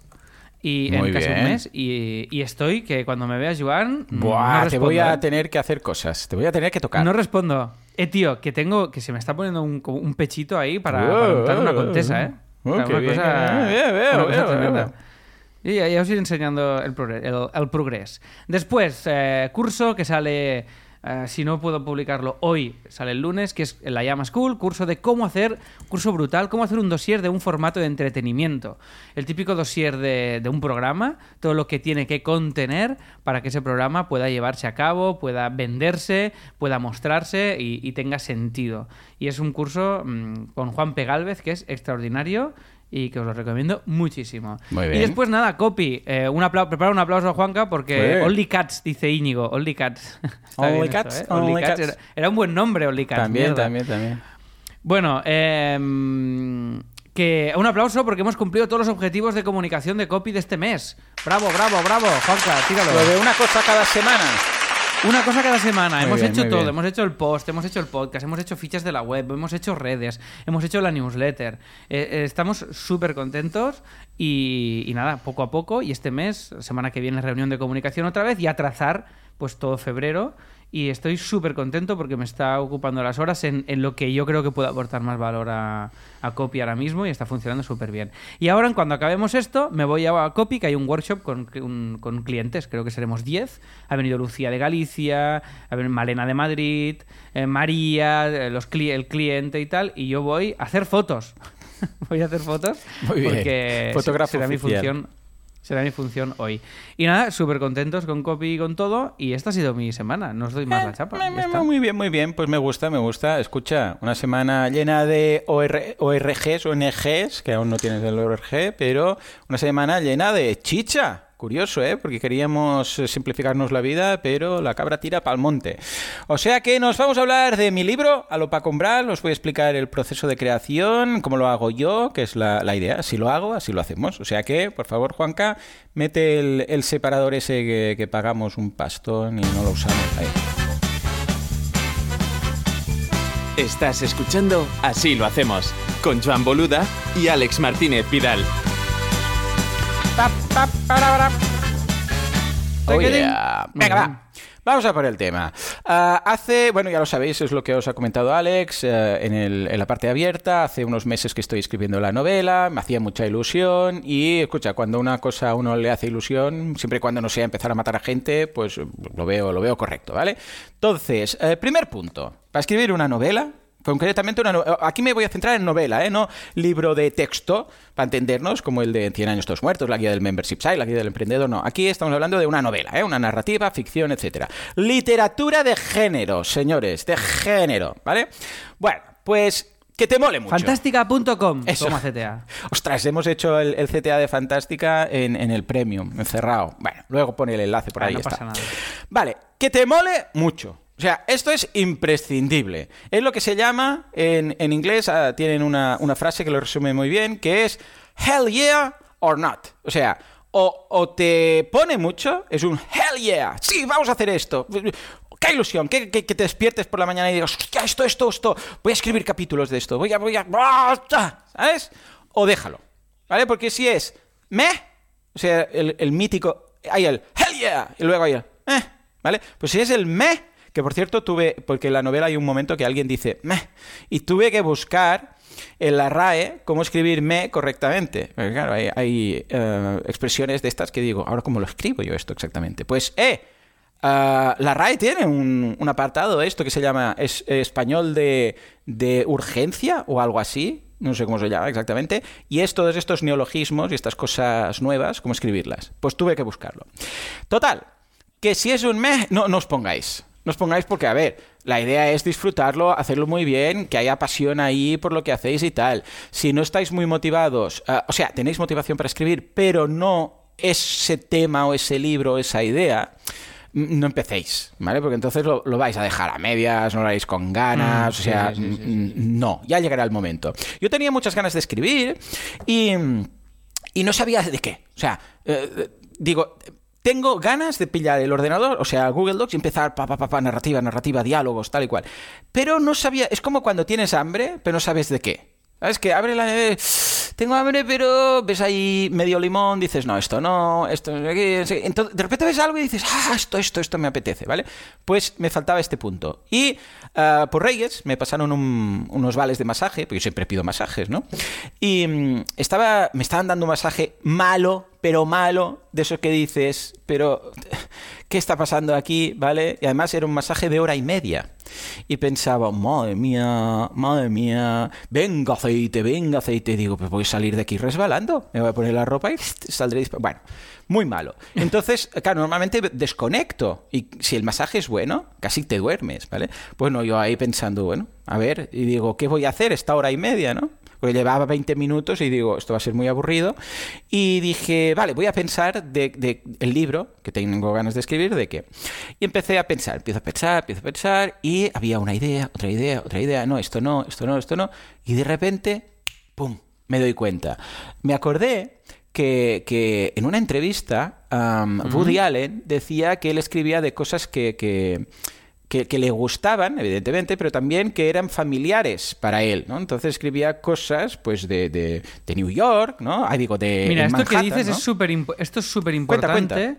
Y Muy en casi bien. un mes. Y, y estoy que cuando me veas, Joan. Buah, no te voy a ¿eh? tener que hacer cosas. Te voy a tener que tocar. No respondo. Eh, tío, que tengo. Que se me está poniendo un, un pechito ahí para, para untar una contesa, ¿eh? Oh, O sea, qué una bien. cosa, Eh, veo, una cosa tremenda. Y ya, ya os iré enseñando el, progre- el- el progrés. Después, eh, curso que sale, eh, si no puedo publicarlo hoy, sale el lunes, que es la Llama School, curso de cómo hacer, curso brutal, cómo hacer un dossier de un formato de entretenimiento. El típico dossier de, un programa, todo lo que tiene que contener para que ese programa pueda llevarse a cabo, pueda venderse, pueda mostrarse y, tenga sentido. Y es un curso mm, con Juan Pegalvez, que es extraordinario y que os lo recomiendo muchísimo. Muy Y bien. después nada, copy. Eh, un apla- prepara un aplauso a Juanca porque. Only Cats, dice Íñigo. Only Cats. Está Only Cats, esto, ¿eh? Only Only Cats. Cats. Era, era un buen nombre, Only Cats. también, mierda. también, también. Bueno, em, que un aplauso porque hemos cumplido todos los objetivos de comunicación de copy de este mes. Bravo, bravo, bravo. Juanca, tíralo. Lo de una cosa cada semana. Una cosa cada semana. Muy hemos bien, hecho todo. bien. Hemos hecho el post, hemos hecho el podcast, hemos hecho fichas de la web, hemos hecho redes, hemos hecho la newsletter. Eh, eh, estamos súper contentos y, y nada, poco a poco. Y este mes, semana que viene, reunión de comunicación otra vez y a trazar pues todo febrero. Y estoy súper contento porque me está ocupando las horas en, en lo que yo creo que puede aportar más valor a, a Copy ahora mismo y está funcionando súper bien. Y ahora, en cuando acabemos esto, me voy a Copy, que hay un workshop con, un- con clientes, creo que seremos 10. Ha venido Lucía de Galicia, ha venido Malena de Madrid, eh, María, eh, los cli- el cliente y tal, y yo voy a hacer fotos. voy a hacer fotos Muy bien. porque Fotógrafo será mi función. Será mi función hoy. Y nada, súper contentos con Copy y con todo. Y esta ha sido mi semana. No os doy más la chapa. Me- me-. Muy bien, muy bien. Pues me gusta, me gusta. Escucha, una semana llena de OR ORGs, ONGs, que aún no tienes el ORG, pero una semana llena de chicha. Curioso, ¿eh? Porque queríamos eh, simplificarnos la vida, pero la cabra tira pa'l monte. O sea que nos vamos a hablar de mi libro, a lo Paco Umbral. Os voy a explicar el proceso de creación, cómo lo hago yo, que es la, la idea. Si lo hago, así lo hacemos. O sea que, por favor, Juanca, mete el, el separador ese que, que pagamos un pastón y no lo usamos. Ahí. Estás escuchando Así lo hacemos, con Joan Boluda y Alex Martínez Vidal. Pa, pa, para, para. Oh, yeah. Venga, va. Vamos a por el tema. Ah, hace, bueno, ya lo sabéis, es lo que os ha comentado Alex eh, en, el- en la parte abierta. Hace unos meses que estoy escribiendo la novela, me hacía mucha ilusión. Y escucha, cuando una cosa a uno le hace ilusión, siempre y cuando no sea empezar a matar a gente, pues lo veo, lo veo correcto, ¿vale? Entonces, eh, primer punto: para escribir una novela, Concretamente, una no- aquí me voy a centrar en novela, ¿eh? no libro de texto, para entendernos, como el de 100 años todos muertos, la guía del membership site, la guía del emprendedor, no. Aquí estamos hablando de una novela, ¿eh? una narrativa, ficción, etcétera. Literatura de género, señores, de género, ¿vale? Bueno, pues que te mole mucho. Fantástica.com. Eso. Toma CTA. Ostras, hemos hecho el, el CTA de Fantástica en, en el Premium, encerrado. Bueno, luego pone el enlace por Ah, ahí. no está. pasa nada. Vale, que te mole mucho. O sea, esto es imprescindible. Es lo que se llama, en, en inglés ah, tienen una, una frase que lo resume muy bien, que es hell yeah or not. O sea, o, o te pone mucho, es un hell yeah, sí, vamos a hacer esto. ¡Qué ilusión! Que, que- que te despiertes por la mañana y digas, hostia, esto, esto, esto, voy a escribir capítulos de esto, voy a, voy a. ¿sabes? O déjalo, ¿vale? Porque si es meh, o sea, el, el mítico, hay el hell yeah, y luego hay el eh, ¿vale? Pues si es el meh, que por cierto tuve, porque en la novela hay un momento que alguien dice meh, y tuve que buscar en la RAE cómo escribir me correctamente. Claro, hay, eh, expresiones de estas que digo, ahora cómo lo escribo yo esto exactamente. Pues, eh, ah, la RAE tiene un, un apartado, esto que se llama es, español de, de urgencia o algo así, no sé cómo se llama exactamente, y es todos estos neologismos y estas cosas nuevas, cómo escribirlas. Pues tuve que buscarlo. Total, que si es un mes, no os pongáis. No os pongáis porque, a ver, la idea es disfrutarlo, hacerlo muy bien, que haya pasión ahí por lo que hacéis y tal. Si no estáis muy motivados, ah, o sea, tenéis motivación para escribir, pero no ese tema o ese libro o esa idea, mm, no empecéis, ¿vale? Porque entonces lo, lo vais a dejar a medias, no lo haréis con ganas, Mm, o sea, sí, sí, sí, sí, mm, no, ya llegará el momento. Yo tenía muchas ganas de escribir y, y no sabía de qué. O sea, eh, eh, digo, tengo ganas de pillar el ordenador, o sea, Google Docs y empezar pa, pa, pa, narrativa, narrativa, diálogos, tal y cual. Pero no sabía, es como cuando tienes hambre, pero no sabes de qué. ¿Sabes? Que abre la tengo hambre, pero ves ahí medio limón, dices, no, esto no, esto no, entonces de repente ves algo y dices, ah, esto, esto, esto me apetece, ¿vale? Pues me faltaba este punto. Y ah, por Reyes me pasaron unos vales de masaje, porque yo siempre pido masajes, ¿no? Y mm, estaba, me estaban dando un masaje malo, pero malo, de eso que dices, pero ¿qué está pasando aquí? ¿Vale? Y además era un masaje de hora y media. Y pensaba, madre mía, madre mía, venga aceite, venga aceite. Y digo, pues voy a salir de aquí resbalando, me voy a poner la ropa y saldré. Bueno, muy malo. Entonces, claro, normalmente desconecto. Y si el masaje es bueno, casi te duermes, ¿vale? Bueno, yo ahí pensando, bueno, a ver, y digo, ¿qué voy a hacer esta hora y media, no? Porque llevaba 20 minutos y digo, esto va a ser muy aburrido. Y dije, vale, voy a pensar de, el libro, que tengo ganas de escribir, de qué. Y empecé a pensar, empiezo a pensar, empiezo a pensar, y había una idea, otra idea, otra idea, no, esto no, esto no, esto no. Y de repente, ¡pum! Me doy cuenta. Me acordé que, en una entrevista, Woody Allen decía que él escribía de cosas que, que que, le gustaban, evidentemente, pero también que eran familiares para él, ¿no? Entonces escribía cosas, pues, de, de, New York, ¿no? Ah, digo, de Mira, esto que dices es súper esto es súper importante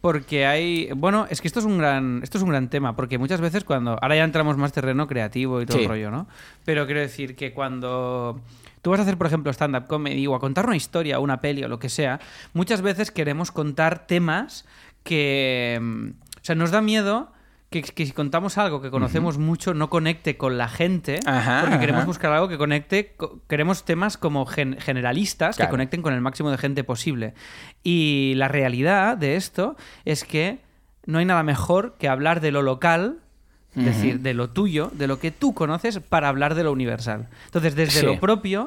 porque hay... Bueno, es que esto es, un gran, esto es un gran tema, porque muchas veces cuando... Ahora ya entramos más terreno creativo y todo el rollo, ¿no? Pero quiero decir que cuando... Tú vas a hacer, por ejemplo, stand-up comedy o a contar una historia, una peli o lo que sea, muchas veces queremos contar temas que... Mm, o sea, nos da miedo que, si contamos algo que conocemos mucho no conecte con la gente, porque queremos buscar algo que conecte, queremos temas como generalistas que conecten con el máximo de gente posible. Y la realidad de esto es que no hay nada mejor que hablar de lo local es decir, de lo tuyo, de lo que tú conoces, para hablar de lo universal. Entonces, desde lo propio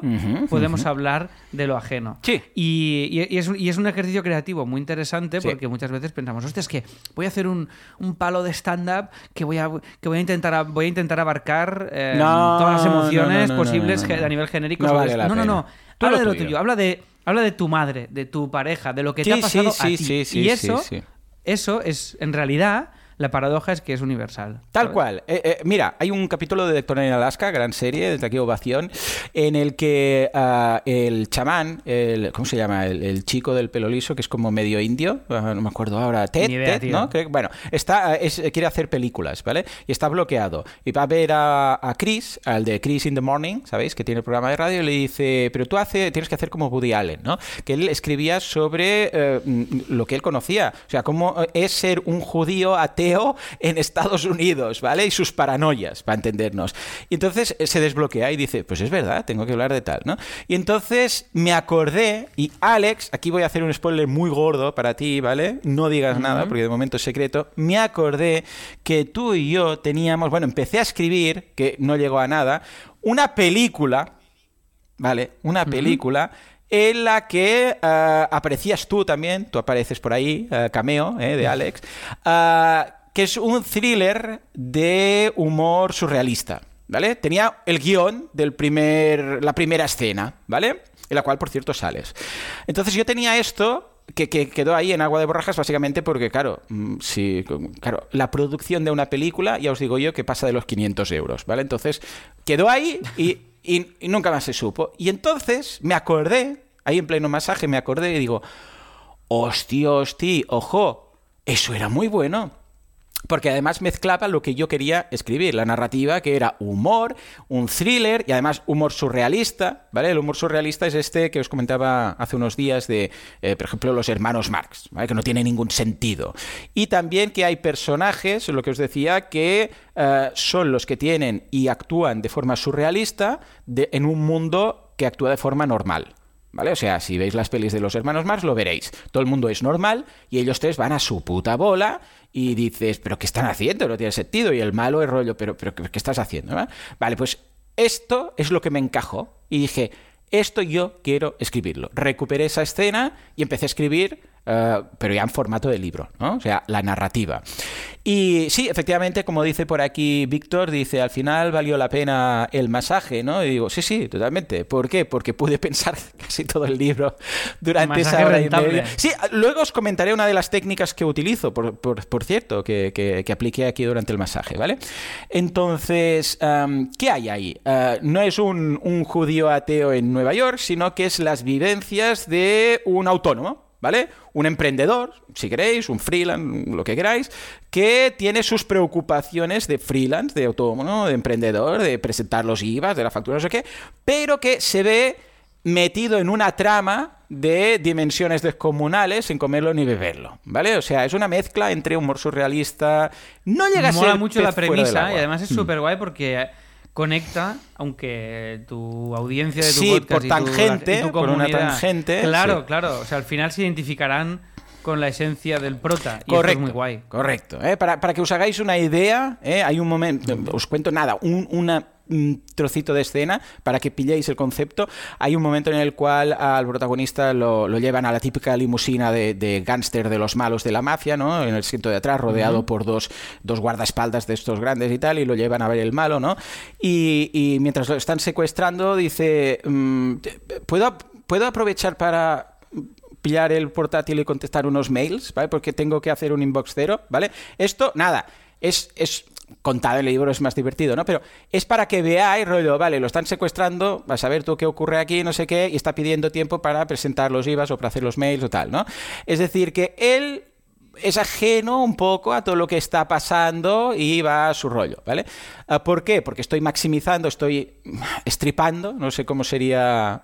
podemos hablar de lo ajeno. Sí. Y, es, un ejercicio creativo muy interesante porque muchas veces pensamos, hostia, es que voy a hacer un, palo de stand-up que, voy a, que voy, a intentar, voy a intentar abarcar eh, todas las emociones posibles a nivel genérico. No, no, no. Habla de lo tuyo, habla de, habla de tu madre, de tu pareja, de lo que te ha pasado a ti. y eso, eso es, en realidad la paradoja es que es universal. Tal cual. Eh, eh, mira, hay un capítulo de Doctor en Alaska, gran serie, desde aquí ovación, en el que ah, el chamán, el, ¿cómo se llama? El, chico del pelo liso, que es como medio indio, ah, no me acuerdo ahora, Ted, ¿no? bueno, está, ah, quiere hacer películas, ¿vale? Y está bloqueado. Y va a ver a, Chris, al de Chris in the Morning, ¿sabéis? Que tiene el programa de radio, y le dice, pero tú hace, tienes que hacer como Woody Allen, ¿no? Que él escribía sobre eh, lo que él conocía. O sea, cómo es ser un judío ateo en Estados Unidos, ¿vale? Y sus paranoias, para entendernos. Y entonces eh, se desbloquea y dice, pues es verdad, tengo que hablar de tal, ¿no? Y entonces me acordé, y Alex, aquí voy a hacer un spoiler muy gordo para ti, ¿vale? No digas nada, porque de momento es secreto. Me acordé que tú y yo teníamos, bueno, empecé a escribir, que no llegó a nada, una película, ¿vale? Una película en la que uh, aparecías tú también, tú apareces por ahí, uh, cameo eh, de Alex, uh, que es un thriller de humor surrealista, ¿vale? Tenía el guion de primer, la primera escena, ¿vale? En la cual, por cierto, sales. Entonces yo tenía esto que, quedó ahí en agua de borrajas básicamente porque, claro, mm, sí, claro, la producción de una película, ya os digo yo, que pasa de los 500 euros, ¿vale? Entonces, quedó ahí y, y nunca más se supo. Y entonces me acordé, ahí en pleno masaje, me acordé y digo, hostia, hostia, ojo, eso era muy bueno porque además mezclaba lo que yo quería escribir, la narrativa que era humor, un thriller y además humor surrealista, ¿vale? El humor surrealista es este que os comentaba hace unos días de, eh, por ejemplo, los hermanos Marx, ¿vale? Que no tiene ningún sentido. Y también que hay personajes, lo que os decía, que eh, son los que tienen y actúan de forma surrealista en un mundo que actúa de forma normal. ¿Vale? O sea, si veis las pelis de los hermanos Marx, lo veréis. Todo el mundo es normal y ellos tres van a su puta bola y dices, ¿pero qué están haciendo? No tiene sentido. Y el malo es rollo, ¿pero, pero qué estás haciendo? Vale, pues esto es lo que me encajó. Y dije, esto yo quiero escribirlo. Recuperé esa escena y empecé a escribir, eh, pero ya en formato de libro, ¿no? O sea, la narrativa. Y sí, efectivamente, como dice por aquí Víctor, dice, al final valió la pena el masaje, ¿no? Y digo, sí, sí, totalmente. ¿Por qué? Porque pude pensar casi todo el libro durante esa hora y media. Sí, luego os comentaré una de las técnicas que utilizo, por, por, cierto, que, que, apliqué aquí durante el masaje, ¿vale? Entonces, ¿qué hay ahí? Ah, no es un, un judío ateo en Nueva York, sino que es las vivencias de un autónomo, ¿vale? Un emprendedor, si queréis, un freelance, lo que queráis, que tiene sus preocupaciones de freelance, de autónomo, de emprendedor, de presentar los IVAs, de la factura, no sé qué, pero que se ve metido en una trama de dimensiones descomunales sin comerlo ni beberlo, ¿vale? O sea, es una mezcla entre humor surrealista, no llega a ser mucho la premisa y además es súper guay porque conecta, aunque tu audiencia de tu sí, podcast por tangente, y tu, por una tangente. Claro, claro. O sea, al final se identificarán con la esencia del prota. Y correcto, es muy guay. Correcto. ¿eh? Para, para, que os hagáis una idea, ¿eh? hay un momento, os cuento nada, un, una un trocito de escena para que pilléis el concepto. Hay un momento en el cual al protagonista lo, llevan a la típica limusina de, de gángster de los malos de la mafia, ¿no? En el asiento de atrás, rodeado por dos, dos guardaespaldas de estos grandes y tal, y lo llevan a ver el malo, ¿no? Y, mientras lo están secuestrando, dice, mm, ¿puedo, ¿puedo aprovechar para pillar el portátil y contestar unos mails, ¿vale? Porque tengo que hacer un inbox cero, ¿vale? Esto, nada, es, es contado en el libro es más divertido, ¿no? Pero es para que veáis, rollo, vale, lo están secuestrando, vas a ver tú qué ocurre aquí, no sé qué, y está pidiendo tiempo para presentar los IVAs o para hacer los mails o tal, ¿no? Es decir, que él es ajeno un poco a todo lo que está pasando y va a su rollo, ¿vale? Ah, ¿Por qué? Porque estoy maximizando, estoy estripando, no sé cómo sería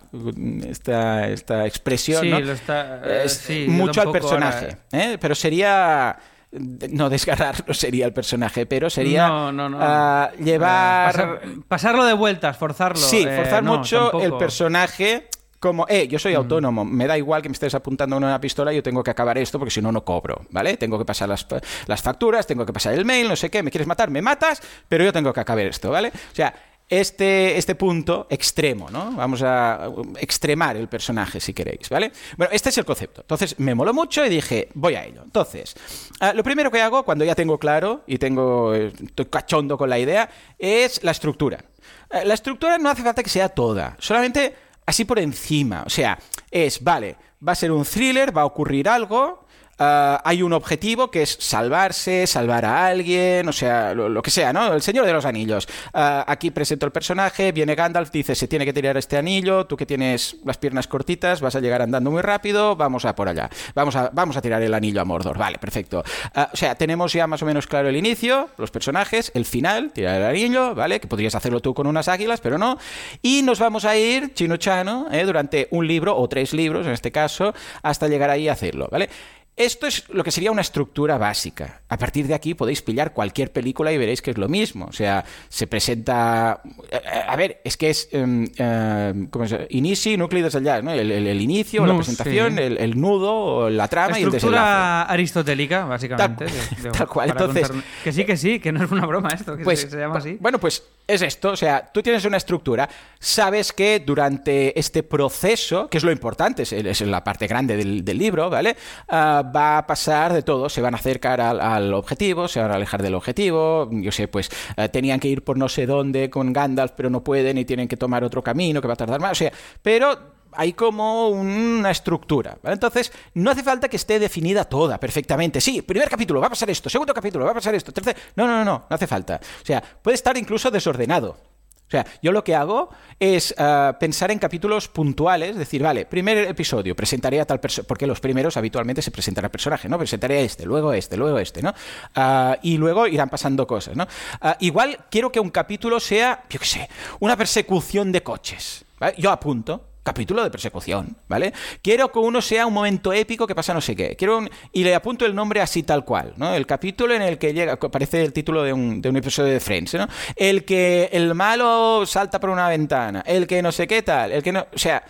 esta, esta expresión, ¿no? Eh, sí, mucho al personaje, ¿eh? pero sería no desgarrarlo sería el personaje, pero sería ah, llevar... pasarlo de vueltas, forzarlo. Sí, eh, forzar mucho el personaje como, eh, yo soy mm. autónomo, me da igual que me estés apuntando una pistola, yo tengo que acabar esto porque si no, no cobro, ¿vale? Tengo que pasar las, las facturas, tengo que pasar el mail, no sé qué, me quieres matar, me matas, pero yo tengo que acabar esto, ¿vale? O sea, este, este punto extremo, ¿no? Vamos a extremar el personaje, si queréis, ¿vale? Bueno, este es el concepto. Entonces, me moló mucho y dije, voy a ello. Entonces, ah, lo primero que hago, cuando ya tengo claro y tengo, estoy cachondo con la idea, es la estructura. Ah, la estructura no hace falta que sea toda, solamente así por encima. O sea, es, vale, va a ser un thriller, va a ocurrir algo, Ah, hay un objetivo que es salvarse, salvar a alguien, o sea, lo, que sea, ¿no? El Señor de los Anillos. Ah, aquí presento el personaje, viene Gandalf, dice, se tiene que tirar este anillo, tú que tienes las piernas cortitas, vas a llegar andando muy rápido, vamos a por allá. Vamos a, vamos a tirar el anillo a Mordor, vale, perfecto. Ah, o sea, tenemos ya más o menos claro el inicio, los personajes, el final, tirar el anillo, ¿vale? Que podrías hacerlo tú con unas águilas, pero no. Y nos vamos a ir, chino chano, ¿eh? durante un libro o tres libros en este caso, hasta llegar ahí a hacerlo, ¿vale? Esto es lo que sería una estructura básica. A partir de aquí podéis pillar cualquier película y veréis que es lo mismo. O sea, se presenta... Eh, a ver, es que es... Um, uh, ¿cómo se Inicio, núcleo y ¿no? El, inicio, la presentación, el, nudo, la trama y el Estructura aristotélica, básicamente. Tal, cual. Entonces... Que sí, que sí, que no es una broma esto, que pues, se, llama así. Bueno, pues es esto. O sea, tú tienes una estructura, sabes que durante este proceso, que es lo importante, es, la parte grande del, libro, ¿vale? Uh, va a pasar de todo, se van a acercar al, objetivo, se van a alejar del objetivo, yo sé, pues eh, tenían que ir por no sé dónde con Gandalf, pero no pueden y tienen que tomar otro camino que va a tardar más, o sea, pero hay como una estructura. Entonces, no hace falta que esté definida toda perfectamente. Sí, primer capítulo va a pasar esto, segundo capítulo va a pasar esto, tercer... No, no, no, no, no hace falta. O sea, puede estar incluso desordenado. O sea, yo lo que hago es eh, pensar en capítulos puntuales, decir, vale, primer episodio, presentaré a tal persona, porque los primeros habitualmente se presentan a personaje, ¿no? Presentaré a este, luego este, luego este, ¿no? Ah, y luego irán pasando cosas, ¿no? Ah, igual quiero que un capítulo sea, yo qué sé, una persecución de coches. Yo apunto, capítulo de persecución, ¿vale? Quiero que uno sea un momento épico que pasa no sé qué. Quiero y le apunto el nombre así tal cual, ¿no? El capítulo en el que llega, parece el título de un, de un episodio de Friends, ¿no? El que el malo salta por una ventana, el que no sé qué tal, el que no, o sea,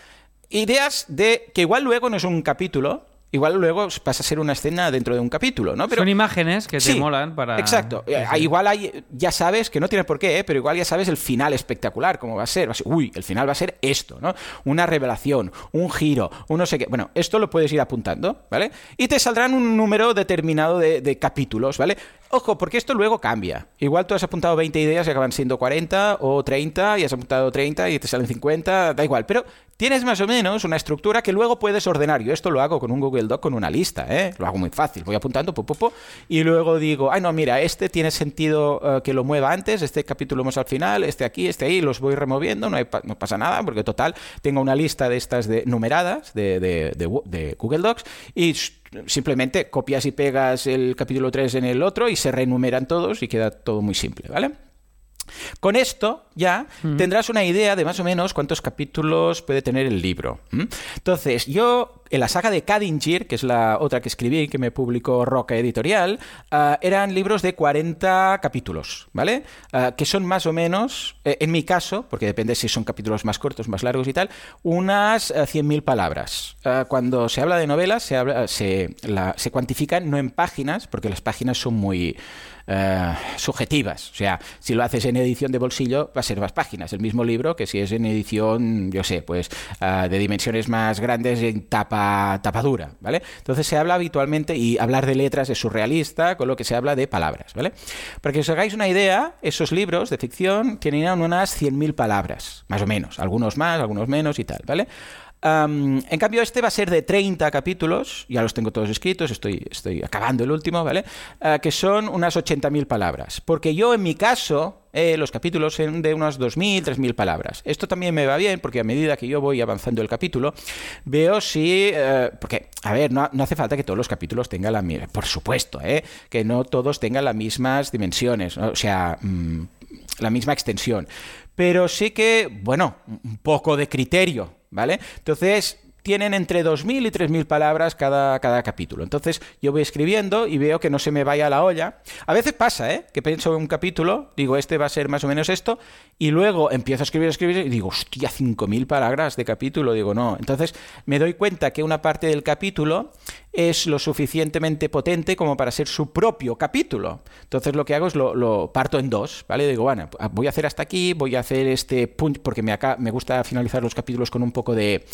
ideas de que igual luego no es un capítulo, igual luego pasa a ser una escena dentro de un capítulo, ¿no? Son imágenes que te Sí, molan para... Exacto. Eh. Igual hay, ya sabes que no tiene por qué, ¿eh? pero igual ya sabes el final espectacular, cómo va a ser. Va a ser, Uy, el final va a ser esto, ¿no? Una revelación, un giro, un no sé qué. Bueno, esto lo puedes ir apuntando, ¿vale? Y te saldrán un número determinado de, de capítulos, ¿vale? Ojo, porque esto luego cambia. Igual tú has apuntado 20 ideas y acaban siendo 40 o 30 y has apuntado 30 y te salen 50, da igual. Pero tienes más o menos una estructura que luego puedes ordenar. Yo esto lo hago con un Google Doc, con una lista, ¿eh? Lo hago muy fácil. Voy apuntando, po, y luego digo, ay, no, mira, este tiene sentido eh, que lo mueva antes, este capítulo vamos al final, este aquí, este ahí, los voy removiendo, no, pasa nada, porque total, tengo una lista de estas de numeradas de, de- Google Docs y simplemente copias y pegas el capítulo 3 en el otro y se renumeran todos y queda todo muy simple, ¿vale? Con esto ya tendrás una idea de más o menos cuántos capítulos puede tener el libro. Entonces, yo en la saga de Kadingir, que es la otra que escribí, que me publicó Roca Editorial, ah, eran libros de 40 capítulos, ¿vale? Ah, que son más o menos, eh, en mi caso, porque depende si son capítulos más cortos, más largos y tal, unas eh, 100.000 palabras. Ah, cuando se habla de novelas, se, habla, se, la- se cuantifican no en páginas, porque las páginas son muy eh, subjetivas. O sea, si lo haces en edición de bolsillo, va a ser más páginas. El mismo libro que si es en edición, yo sé, pues ah, de dimensiones más grandes en tapa, tapa dura, ¿vale? Entonces se habla habitualmente, y hablar de letras es surrealista, con lo que se habla de palabras, ¿vale? Para que os hagáis una idea, esos libros de ficción tienen unas 100.000 palabras, más o menos. Algunos más, algunos menos y tal, ¿vale? En cambio, este va a ser de 30 capítulos, ya los tengo todos escritos, estoy, estoy acabando el último, ¿vale? Ah, que son unas 80.000 palabras. Porque yo, en mi caso, eh, los capítulos son de unas 2.000, 3.000 palabras. Esto también me va bien, porque a medida que yo voy avanzando el capítulo, veo si... eh, porque, a ver, no, no hace falta que todos los capítulos tengan la misma... Por supuesto, ¿eh? Que no todos tengan las mismas dimensiones, o sea... mm, la misma extensión. Pero sí que, bueno, un poco de criterio, ¿vale? Entonces, tienen entre 2.000 y 3.000 palabras cada, cada capítulo. Entonces, yo voy escribiendo y veo que no se me vaya la olla. A veces pasa, ¿eh? Que pienso en un capítulo, digo, este va a ser más o menos esto, y luego empiezo a escribir, a escribir, y digo, hostia, 5.000 palabras de capítulo. Digo, no. Entonces, me doy cuenta que una parte del capítulo es lo suficientemente potente como para ser su propio capítulo. Entonces lo que hago es lo, lo parto en dos, ¿vale? Digo, bueno, voy a hacer hasta aquí, voy a hacer este punch, porque me, acá, me gusta finalizar los capítulos con un poco de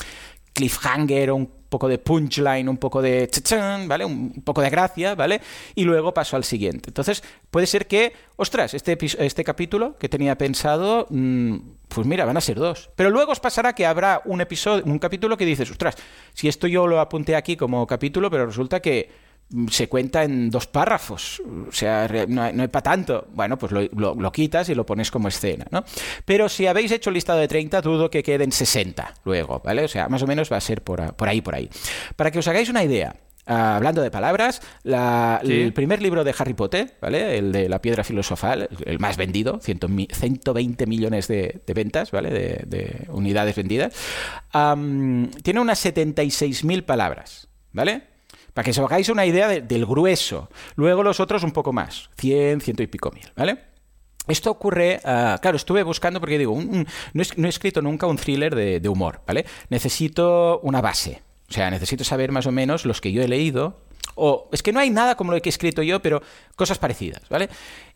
cliffhanger un poco de punchline, un poco de chachán, ¿vale? Un poco de gracia, ¿vale? Y luego paso al siguiente. Entonces, puede ser que, ostras, este, este capítulo que tenía pensado, mm, pues mira, van a ser dos. Pero luego os pasará que habrá un episodio, un capítulo que dices, ostras, si esto yo lo apunté aquí como capítulo, pero resulta que se cuenta en dos párrafos, o sea, no hay, no hay para tanto. Bueno, pues lo, lo- lo quitas y lo pones como escena, ¿no? Pero si habéis hecho listado de 30, dudo que queden 60 luego, ¿vale? O sea, más o menos va a ser por, por ahí, por ahí. Para que os hagáis una idea, ah, hablando de palabras, la- Sí. el primer libro de Harry Potter, ¿vale? El de la piedra filosofal, el- más vendido, 100 mi- 120 millones de, de ventas, ¿vale? De, de unidades vendidas, tiene unas 76.000 palabras, ¿vale? Para que os hagáis una idea de- del grueso. Luego los otros un poco más, 100, ciento y pico mil, ¿vale? Esto ocurre, ah, claro, estuve buscando porque digo, no, he, escrito nunca un thriller de, humor, ¿vale? Necesito una base, o sea, necesito saber más o menos los que yo he leído, o es que no hay nada como lo que he escrito yo, pero cosas parecidas, ¿vale?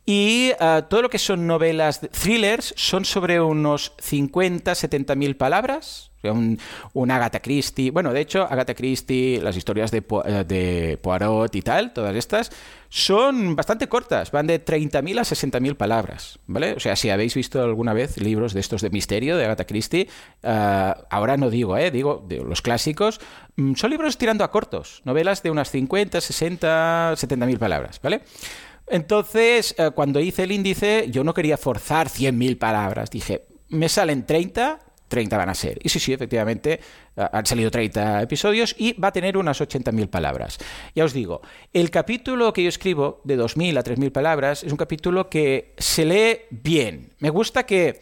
Y ah, todo lo que son novelas, thrillers, son sobre unos 50, 70 mil palabras. Un, Agatha Christie. Bueno, de hecho, Agatha Christie, las historias de, eh, Poirot y tal, todas estas, son bastante cortas. Van de 30.000 a 60.000 palabras, ¿vale? O sea, si habéis visto alguna vez libros de estos de misterio de Agatha Christie, ah, ahora no digo, ¿eh? Digo, de los clásicos, mm, son libros tirando a cortos. Novelas de unas 50, 60, 70.000 palabras, ¿vale? Entonces, eh, cuando hice el índice, yo no quería forzar 100.000 palabras. Dije, me salen 30, 30 van a ser. Y sí, sí, efectivamente, eh, han salido 30 episodios y va a tener unas 80.000 palabras. Ya os digo, el capítulo que yo escribo, de 2.000 a 3.000 palabras, es un capítulo que se lee bien. Me gusta que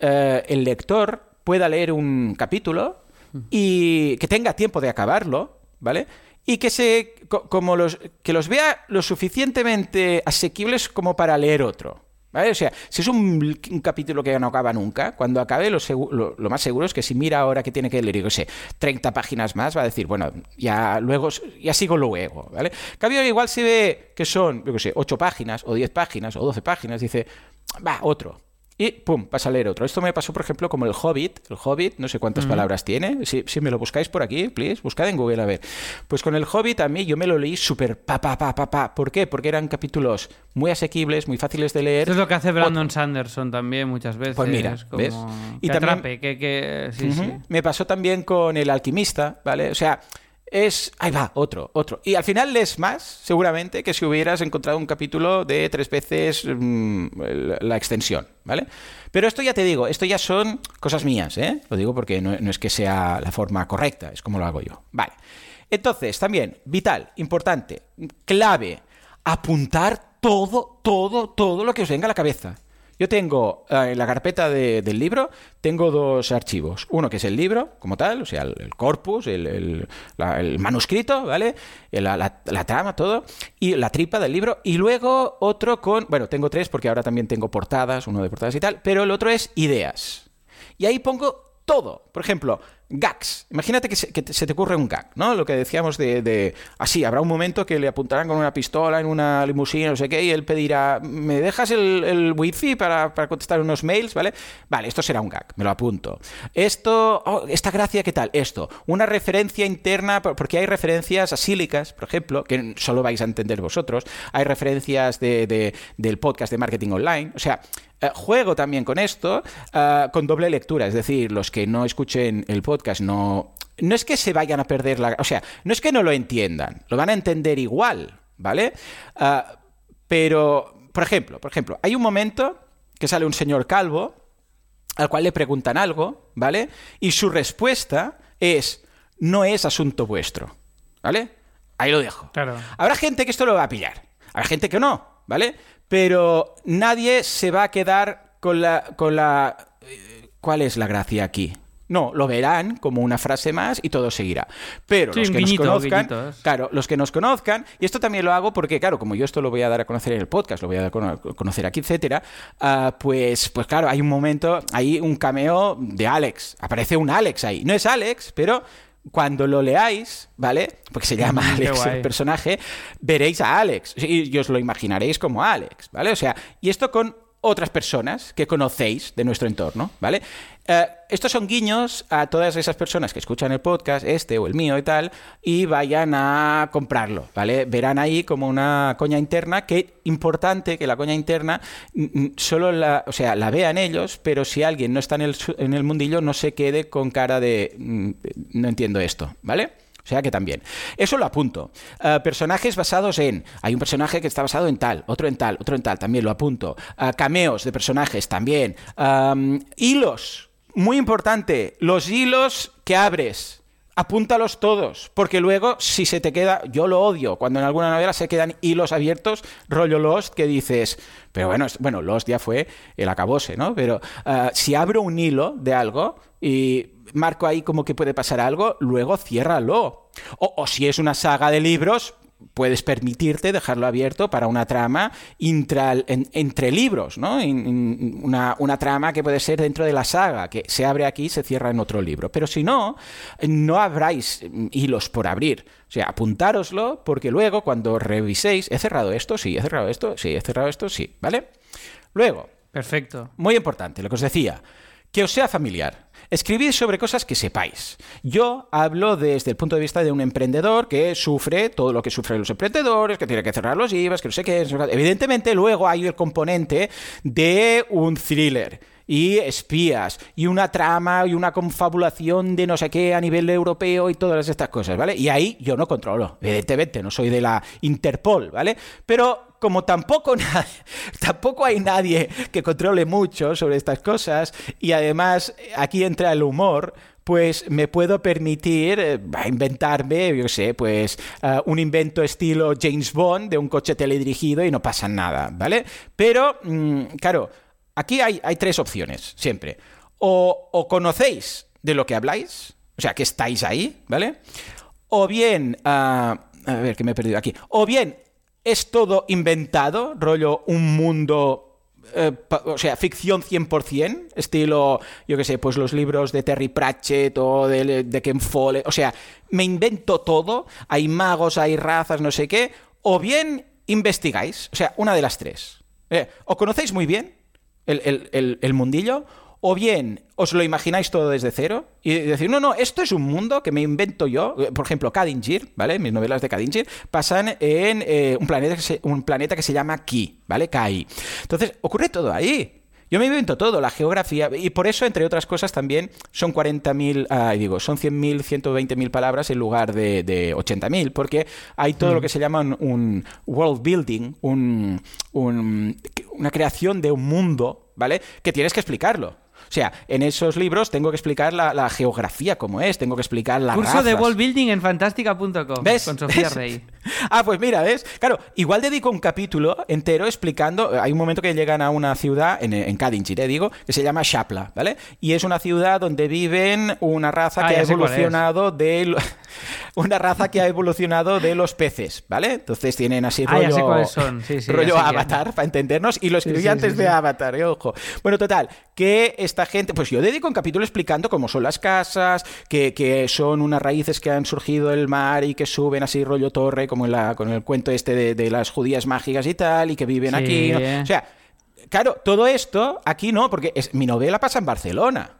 eh, el lector pueda leer un capítulo y que tenga tiempo de acabarlo, ¿vale? Y que se co- como los que los vea lo suficientemente asequibles como para leer otro, ¿Vale? O sea, si es un, capítulo que no acaba nunca, cuando acabe lo, lo- lo más seguro es que si mira ahora que tiene que leer, yo sé, 30 páginas más, va a decir, bueno, ya luego, ya sigo luego, ¿vale? Cambio, igual si ve que son, yo qué sé, 8 páginas, o 10 páginas, o 12 páginas, dice, va, otro. Y pum, pasa a leer otro. Esto me pasó, por ejemplo, como el Hobbit. El Hobbit, no sé cuántas palabras tiene. Si, si me lo buscáis por aquí, please, buscad en Google a ver. Pues con el Hobbit a mí yo me lo leí súper pa, pa, pa, pa, pa. ¿Por qué? Porque eran capítulos muy asequibles, muy fáciles de leer. Eso es lo que hace Brandon Sanderson también muchas veces. Pues mira, como ¿ves? Que Y también- atrape, que, que- sí, Ujú. sí. Me pasó también con el alquimista, ¿vale? O sea, es... Ahí va, otro, otro. Y al final lees más, seguramente, que si hubieras encontrado un capítulo de tres veces mm, la extensión, ¿vale? Pero esto ya te digo, esto ya son cosas mías, ¿eh? Lo digo porque no, no es que sea la forma correcta, es como lo hago yo. Vale. Entonces, también, vital, importante, clave, apuntar todo, todo, todo lo que os venga a la cabeza. Yo tengo eh, en la carpeta de- del libro, tengo dos archivos. Uno que es el libro, como tal, o sea, el, corpus, el, el manuscrito, ¿vale? La, la- la trama, todo. Y la tripa del libro. Y luego otro con. Bueno, tengo tres porque ahora también tengo portadas, uno de portadas y tal. Pero el otro es ideas. Y ahí pongo todo. Por ejemplo, gags. Imagínate que se, te- ocurre un gag, ¿no? Lo que decíamos de, Así, habrá un momento que le apuntarán con una pistola en una limusina, no sé qué, y él pedirá, ¿me dejas el, wifi para, para contestar unos mails, ¿vale? Vale, esto será un gag, me lo apunto. Esto, oh, esta gracia, ¿qué tal? Esto, una referencia interna, por- porque hay referencias asílicas, por ejemplo, que solo vais a entender vosotros. Hay referencias de- del podcast de marketing online. O sea, eh, juego también con esto, eh, con doble lectura, es decir, los que no escuchen el podcast no... No es que se vayan a perder la... O sea, no es que no lo entiendan, lo van a entender igual, ¿vale? Ah, pero, por ejemplo, por ejemplo, hay un momento que sale un señor calvo al cual le preguntan algo, ¿vale? Y su respuesta es, no es asunto vuestro, ¿vale? Ahí lo dejo. Claro. Habrá gente que esto lo va a pillar, habrá gente que no, ¿vale? Pero nadie se va a quedar con la... Con la eh, ¿Cuál es la gracia aquí? No, lo verán como una frase más y todo seguirá. Pero Sí, los que guiñito, nos conozcan, guiñitos. claro, los que nos conozcan, y esto también lo hago porque, claro, como yo esto lo voy a dar a conocer en el podcast, lo voy a dar a cono- conocer aquí, etcétera, ah, pues, pues claro, hay un momento, hay un cameo de Alex, aparece un Alex ahí. No es Alex, pero cuando lo leáis, ¿vale? Porque se llama Alex el personaje, veréis a Alex y os lo imaginaréis como Alex, ¿vale? O sea, y esto con otras personas que conocéis de nuestro entorno, ¿vale? Eh, estos son guiños a todas esas personas que escuchan el podcast, este o el mío y tal, y vayan a comprarlo, ¿vale? Verán ahí como una coña interna que importante que la coña interna solo la, o sea, la vean ellos, pero si alguien no está en el, en el mundillo no se quede con cara de mm, no entiendo esto, ¿vale? O sea que también. Eso lo apunto. Eh, personajes basados en. Hay un personaje que está basado en tal, otro en tal, otro en tal, también lo apunto. Eh, cameos de personajes también. Am, hilos. Muy importante. Los hilos que abres. Apúntalos todos, porque luego si se te queda, yo lo odio, cuando en alguna novela se quedan hilos abiertos, rollo Lost, que dices, pero bueno, bueno, Lost ya fue el acabose, ¿no? Pero ah, si abro un hilo de algo y marco ahí como que puede pasar algo, luego ciérralo. O, o si es una saga de libros, puedes permitirte dejarlo abierto para una trama intra- en- entre libros, ¿no? In- in- una, una trama que puede ser dentro de la saga, que se abre aquí y se cierra en otro libro. Pero si no, no habráis hilos por abrir. O sea, apuntároslo porque luego cuando reviséis, ¿he cerrado esto? Sí, he cerrado esto, sí, he cerrado esto, sí, ¿vale? Luego, Perfecto. muy importante, lo que os decía, que os sea familiar. Escribid sobre cosas que sepáis. Yo hablo desde el punto de vista de un emprendedor que sufre todo lo que sufren los emprendedores, que tiene que cerrar los IVAs, que no sé qué. Evidentemente, luego hay el componente de un thriller y espías y una trama y una confabulación de no sé qué a nivel europeo y todas estas cosas, ¿vale? Y ahí yo no controlo, evidentemente, no soy de la Interpol, ¿vale? Pero como tampoco, tampoco hay nadie que controle mucho sobre estas cosas y además aquí entra el humor, pues me puedo permitir eh, inventarme, yo sé, pues ah, un invento estilo James Bond de un coche teledirigido y no pasa nada, ¿vale? Pero, mm, claro, aquí hay, tres opciones, siempre. O, conocéis de lo que habláis, o sea, que estáis ahí, ¿vale? O bien, ah, a ver, que me he perdido aquí. O bien es todo inventado, rollo un mundo eh, o sea, ficción 100%, estilo, yo qué sé, pues los libros de Terry Pratchett o de, de Ken o sea, me invento todo, hay magos, hay razas, no sé qué, o bien investigáis, o sea, una de las tres. Eh, o conocéis muy bien el, el- el- mundillo, o bien os lo imagináis todo desde cero y decir, no, no, esto es un mundo que me invento yo. Por ejemplo, Kadingir, ¿vale? Mis novelas de Kadingir pasan en eh, un, planeta que se, un planeta que se llama Ki, ¿vale? Kai. Entonces, ocurre todo ahí. Yo me invento todo, la geografía, y por eso, entre otras cosas, también son 40.000, ah, digo, son 100.000, 120.000 palabras en lugar de, de 80.000, porque hay todo lo que se llama un, un world building, un- un- una creación de un mundo, ¿vale? Que tienes que explicarlo. O sea, en esos libros tengo que explicar la, la geografía como es, tengo que explicar la Curso de wall building en fantástica.com con Sofía ¿Ves? Rey. Ah, pues mira, ¿ves? Claro, igual dedico un capítulo entero explicando. Hay un momento que llegan a una ciudad, en, en Kadingir, eh, digo, que se llama Shapla, ¿vale? Y es una ciudad donde viven una raza Ah, que ha evolucionado de. Una raza que ha evolucionado de los peces, ¿vale? Entonces tienen así Ah, rollo. son. Sí, sí, rollo. Avatar, para entendernos. Y lo escribí sí, antes de. Avatar, eh, ojo. Bueno, total, que esta gente. Pues yo dedico un capítulo explicando cómo son las casas, que, que son unas raíces que han surgido del mar y que suben así rollo torre, como en la, con el cuento este de, de las judías mágicas y tal, y que viven aquí. ¿no? O sea, claro, todo esto aquí no, porque es, mi novela pasa en Barcelona.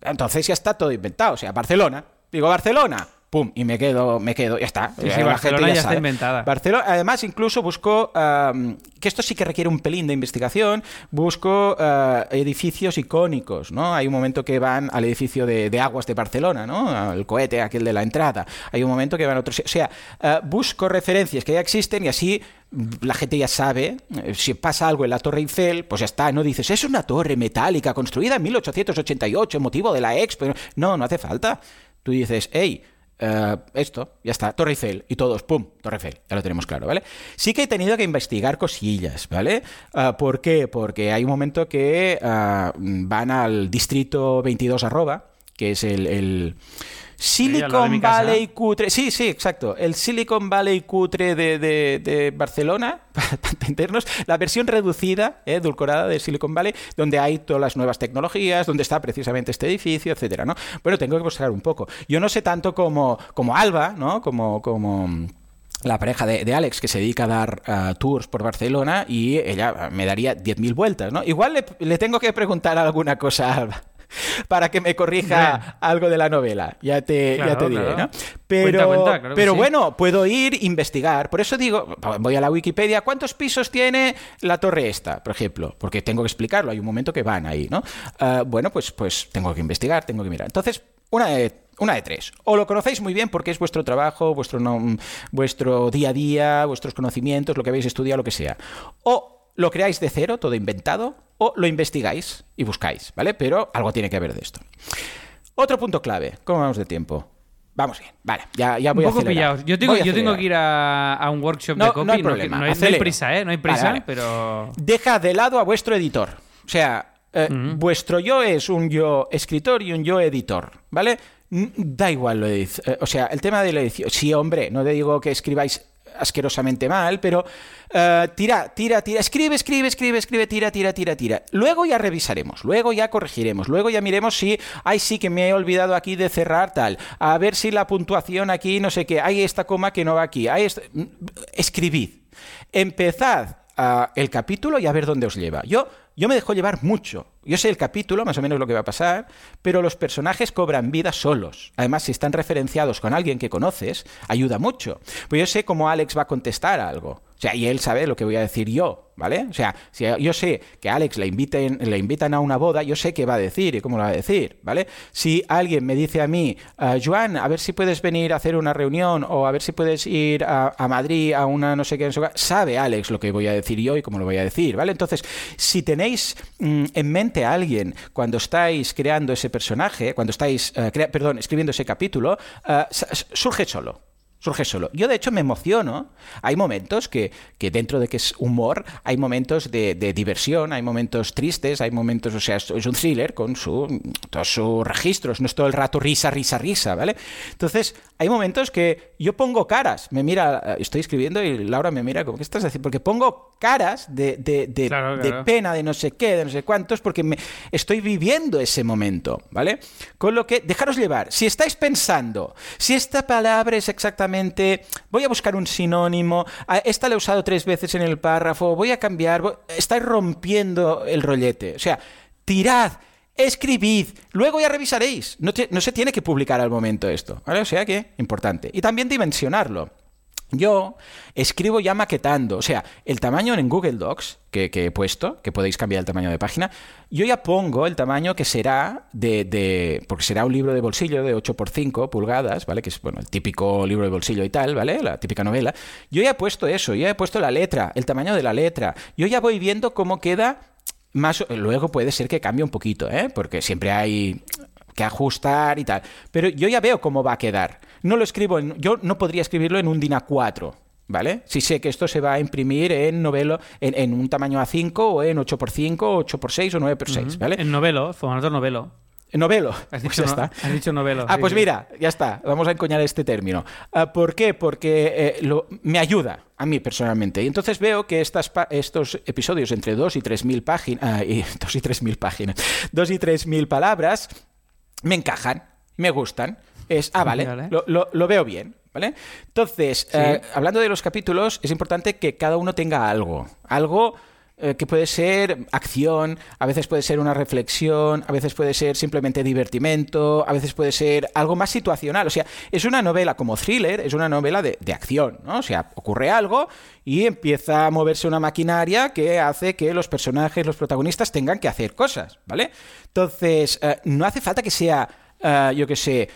Entonces ya está todo inventado. O sea, Barcelona. Digo, Barcelona. Pum, y me quedo, me quedo, ya está. Sí, sí, La gente Barcelona ya está inventada. Barcelona, además, incluso busco, que esto sí que requiere un pelín de investigación, busco ah, edificios icónicos, ¿no? Hay un momento que van al edificio de, de aguas de Barcelona, ¿no? El cohete aquel de la entrada. Hay un momento que van a otros... O sea, ah, busco referencias que ya existen y así la gente ya sabe, eh, si pasa algo en la Torre Eiffel, pues ya está, no dices, es una torre metálica construida en 1888, motivo de la Expo. No, no hace falta. Tú dices, hey, eh, esto, ya está, Torre Eiffel, y todos, pum, Torre Eiffel, ya lo tenemos claro, ¿vale? Sí que he tenido que investigar cosillas, ¿vale? Ah, ¿Por qué? Porque hay un momento que ah, van al distrito 22 arroba, que es el... Silicon mi casa. Valley cutre. Sí, sí, exacto. El Silicon Valley cutre de, de- de Barcelona, para entendernos, la versión reducida, eh, edulcorada de Silicon Valley, donde hay todas las nuevas tecnologías, donde está precisamente este edificio, etcétera, ¿no? Bueno, tengo que buscar un poco. Yo no sé tanto como, como Alba, ¿no? Como. como la pareja de, de Alex que se dedica a dar ah, tours por Barcelona y ella ah, me daría 10.000 vueltas, ¿no? Igual le, le tengo que preguntar alguna cosa a Alba para que me corrija algo de la novela. Ya te, ya te diré, claro. ¿no? Pero, Cuenta, cuenta, claro pero sí. bueno, puedo ir investigar. Por eso digo, voy a la Wikipedia, ¿cuántos pisos tiene la torre esta, por ejemplo? Porque tengo que explicarlo, hay un momento que van ahí, ¿no? Ah, bueno, pues, pues tengo que investigar, tengo que mirar. Entonces, una de, una de tres. O lo conocéis muy bien porque es vuestro trabajo, vuestro, no- vuestro día a día, vuestros conocimientos, lo que habéis estudiado, lo que sea. O lo creáis de cero, todo inventado, o lo investigáis y buscáis, ¿vale? Pero algo tiene que haber de esto. Otro punto clave. ¿Cómo vamos de tiempo? Vamos bien. Vale, ya, ya Un voy a poco acelerar. pillados. Yo tengo, a yo tengo que ir a, a un workshop No, de no copy. hay que- problema, no, hay, no hay prisa, ¿eh? No hay Vale, prisa, vale. pero... Deja de lado a vuestro editor. O sea, eh, vuestro yo es un yo escritor y un yo editor, ¿vale? Da igual lo de eh, O sea, el tema de la edición. Sí, hombre, no te digo que escribáis asquerosamente mal, pero eh, tira, tira, tira, escribe, escribe, escribe, escribe, tira, tira, tira, tira. Luego ya revisaremos, luego ya corregiremos, luego ya miremos si, ay, sí que me he olvidado aquí de cerrar tal, a ver si la puntuación aquí, no sé qué, hay esta coma que no va aquí, hay esta- escribid. Empezad ah, el capítulo y a ver dónde os lleva. Yo, yo me dejo llevar mucho. Yo sé el capítulo, más o menos lo que va a pasar, pero los personajes cobran vida solos. Además, si están referenciados con alguien que conoces, ayuda mucho. Pues yo sé cómo Alex va a contestar a algo. O sea, y él sabe lo que voy a decir yo, ¿vale? O sea, si yo sé que a Alex le, inviten, le invitan a una boda, yo sé qué va a decir y cómo lo va a decir, ¿vale? Si alguien me dice a mí, "Ah, Joan, a ver si puedes venir a hacer una reunión o a ver si puedes ir a, Madrid a una no sé qué, no sé qué", sabe Alex lo que voy a decir yo y cómo lo voy a decir, ¿vale? Entonces, si tenéis mm, en mente a alguien cuando estáis creando ese personaje, cuando estáis, perdón, escribiendo ese capítulo, eh, surge solo. Surge solo. Yo, de hecho, me emociono. Hay momentos que, que dentro de que es humor, hay momentos de, diversión, hay momentos tristes, hay momentos, o sea, es un thriller con su, todos sus registros, no es todo el rato risa, risa, risa, ¿vale? Entonces, hay momentos que yo pongo caras. Me mira, eh, estoy escribiendo y Laura me mira como, ¿qué estás haciendo? Porque pongo caras de, de, de, Claro, de claro. pena, de no sé qué, de no sé cuántos, porque me estoy viviendo ese momento, ¿vale? Con lo que, dejaros llevar. Si estáis pensando, si esta palabra es exactamente, voy a buscar un sinónimo, a esta la he usado tres veces en el párrafo, voy a cambiar, voy- estáis rompiendo el rollete. O sea, tirad, escribid, luego ya revisaréis. No, se tiene que publicar al momento esto, ¿vale? O sea que, importante. Y también dimensionarlo. Yo escribo ya maquetando, o sea, el tamaño en Google Docs que, he puesto, que podéis cambiar el tamaño de página, yo ya pongo el tamaño que será de, porque será un libro de bolsillo de 8x5 pulgadas, ¿vale? Que es, bueno, el típico libro de bolsillo y tal, ¿vale? La típica novela. Yo ya he puesto eso, ya he puesto la letra, el tamaño de la letra. Yo ya voy viendo cómo queda más... Luego puede ser que cambie un poquito, ¿eh? Porque siempre hay que ajustar y tal. Pero yo ya veo cómo va a quedar. No lo escribo, en- yo no podría escribirlo en un DIN A4, ¿vale? Si sé que esto se va a imprimir en novelo, en, en un tamaño A5 o en 8x5, o 8x6 o 9x6, ¿vale? En novelo, formato novelo. En novelo. Has Pues ya no- está. has dicho novelo. Ah, sí, pues sí. mira, ya está. Vamos a encoñar este término. Ah, ¿Por qué? Porque eh, lo- me ayuda a mí personalmente. Y entonces veo que estas estos episodios entre 2 y 3 mil páginas, y 2 y 3 mil páginas, 2 y 3 mil palabras, me encajan, me gustan. Es, ah, vale, Vale. Lo, lo- lo veo bien, ¿vale? Entonces, eh, hablando de los capítulos, es importante que cada uno tenga algo. Algo eh, que puede ser acción, a veces puede ser una reflexión, a veces puede ser simplemente divertimento, a veces puede ser algo más situacional. O sea, es una novela como thriller, es una novela de, de acción, ¿no? O sea, ocurre algo y empieza a moverse una maquinaria que hace que los personajes, los protagonistas tengan que hacer cosas, ¿vale? Entonces, eh, no hace falta que sea, eh, yo qué sé,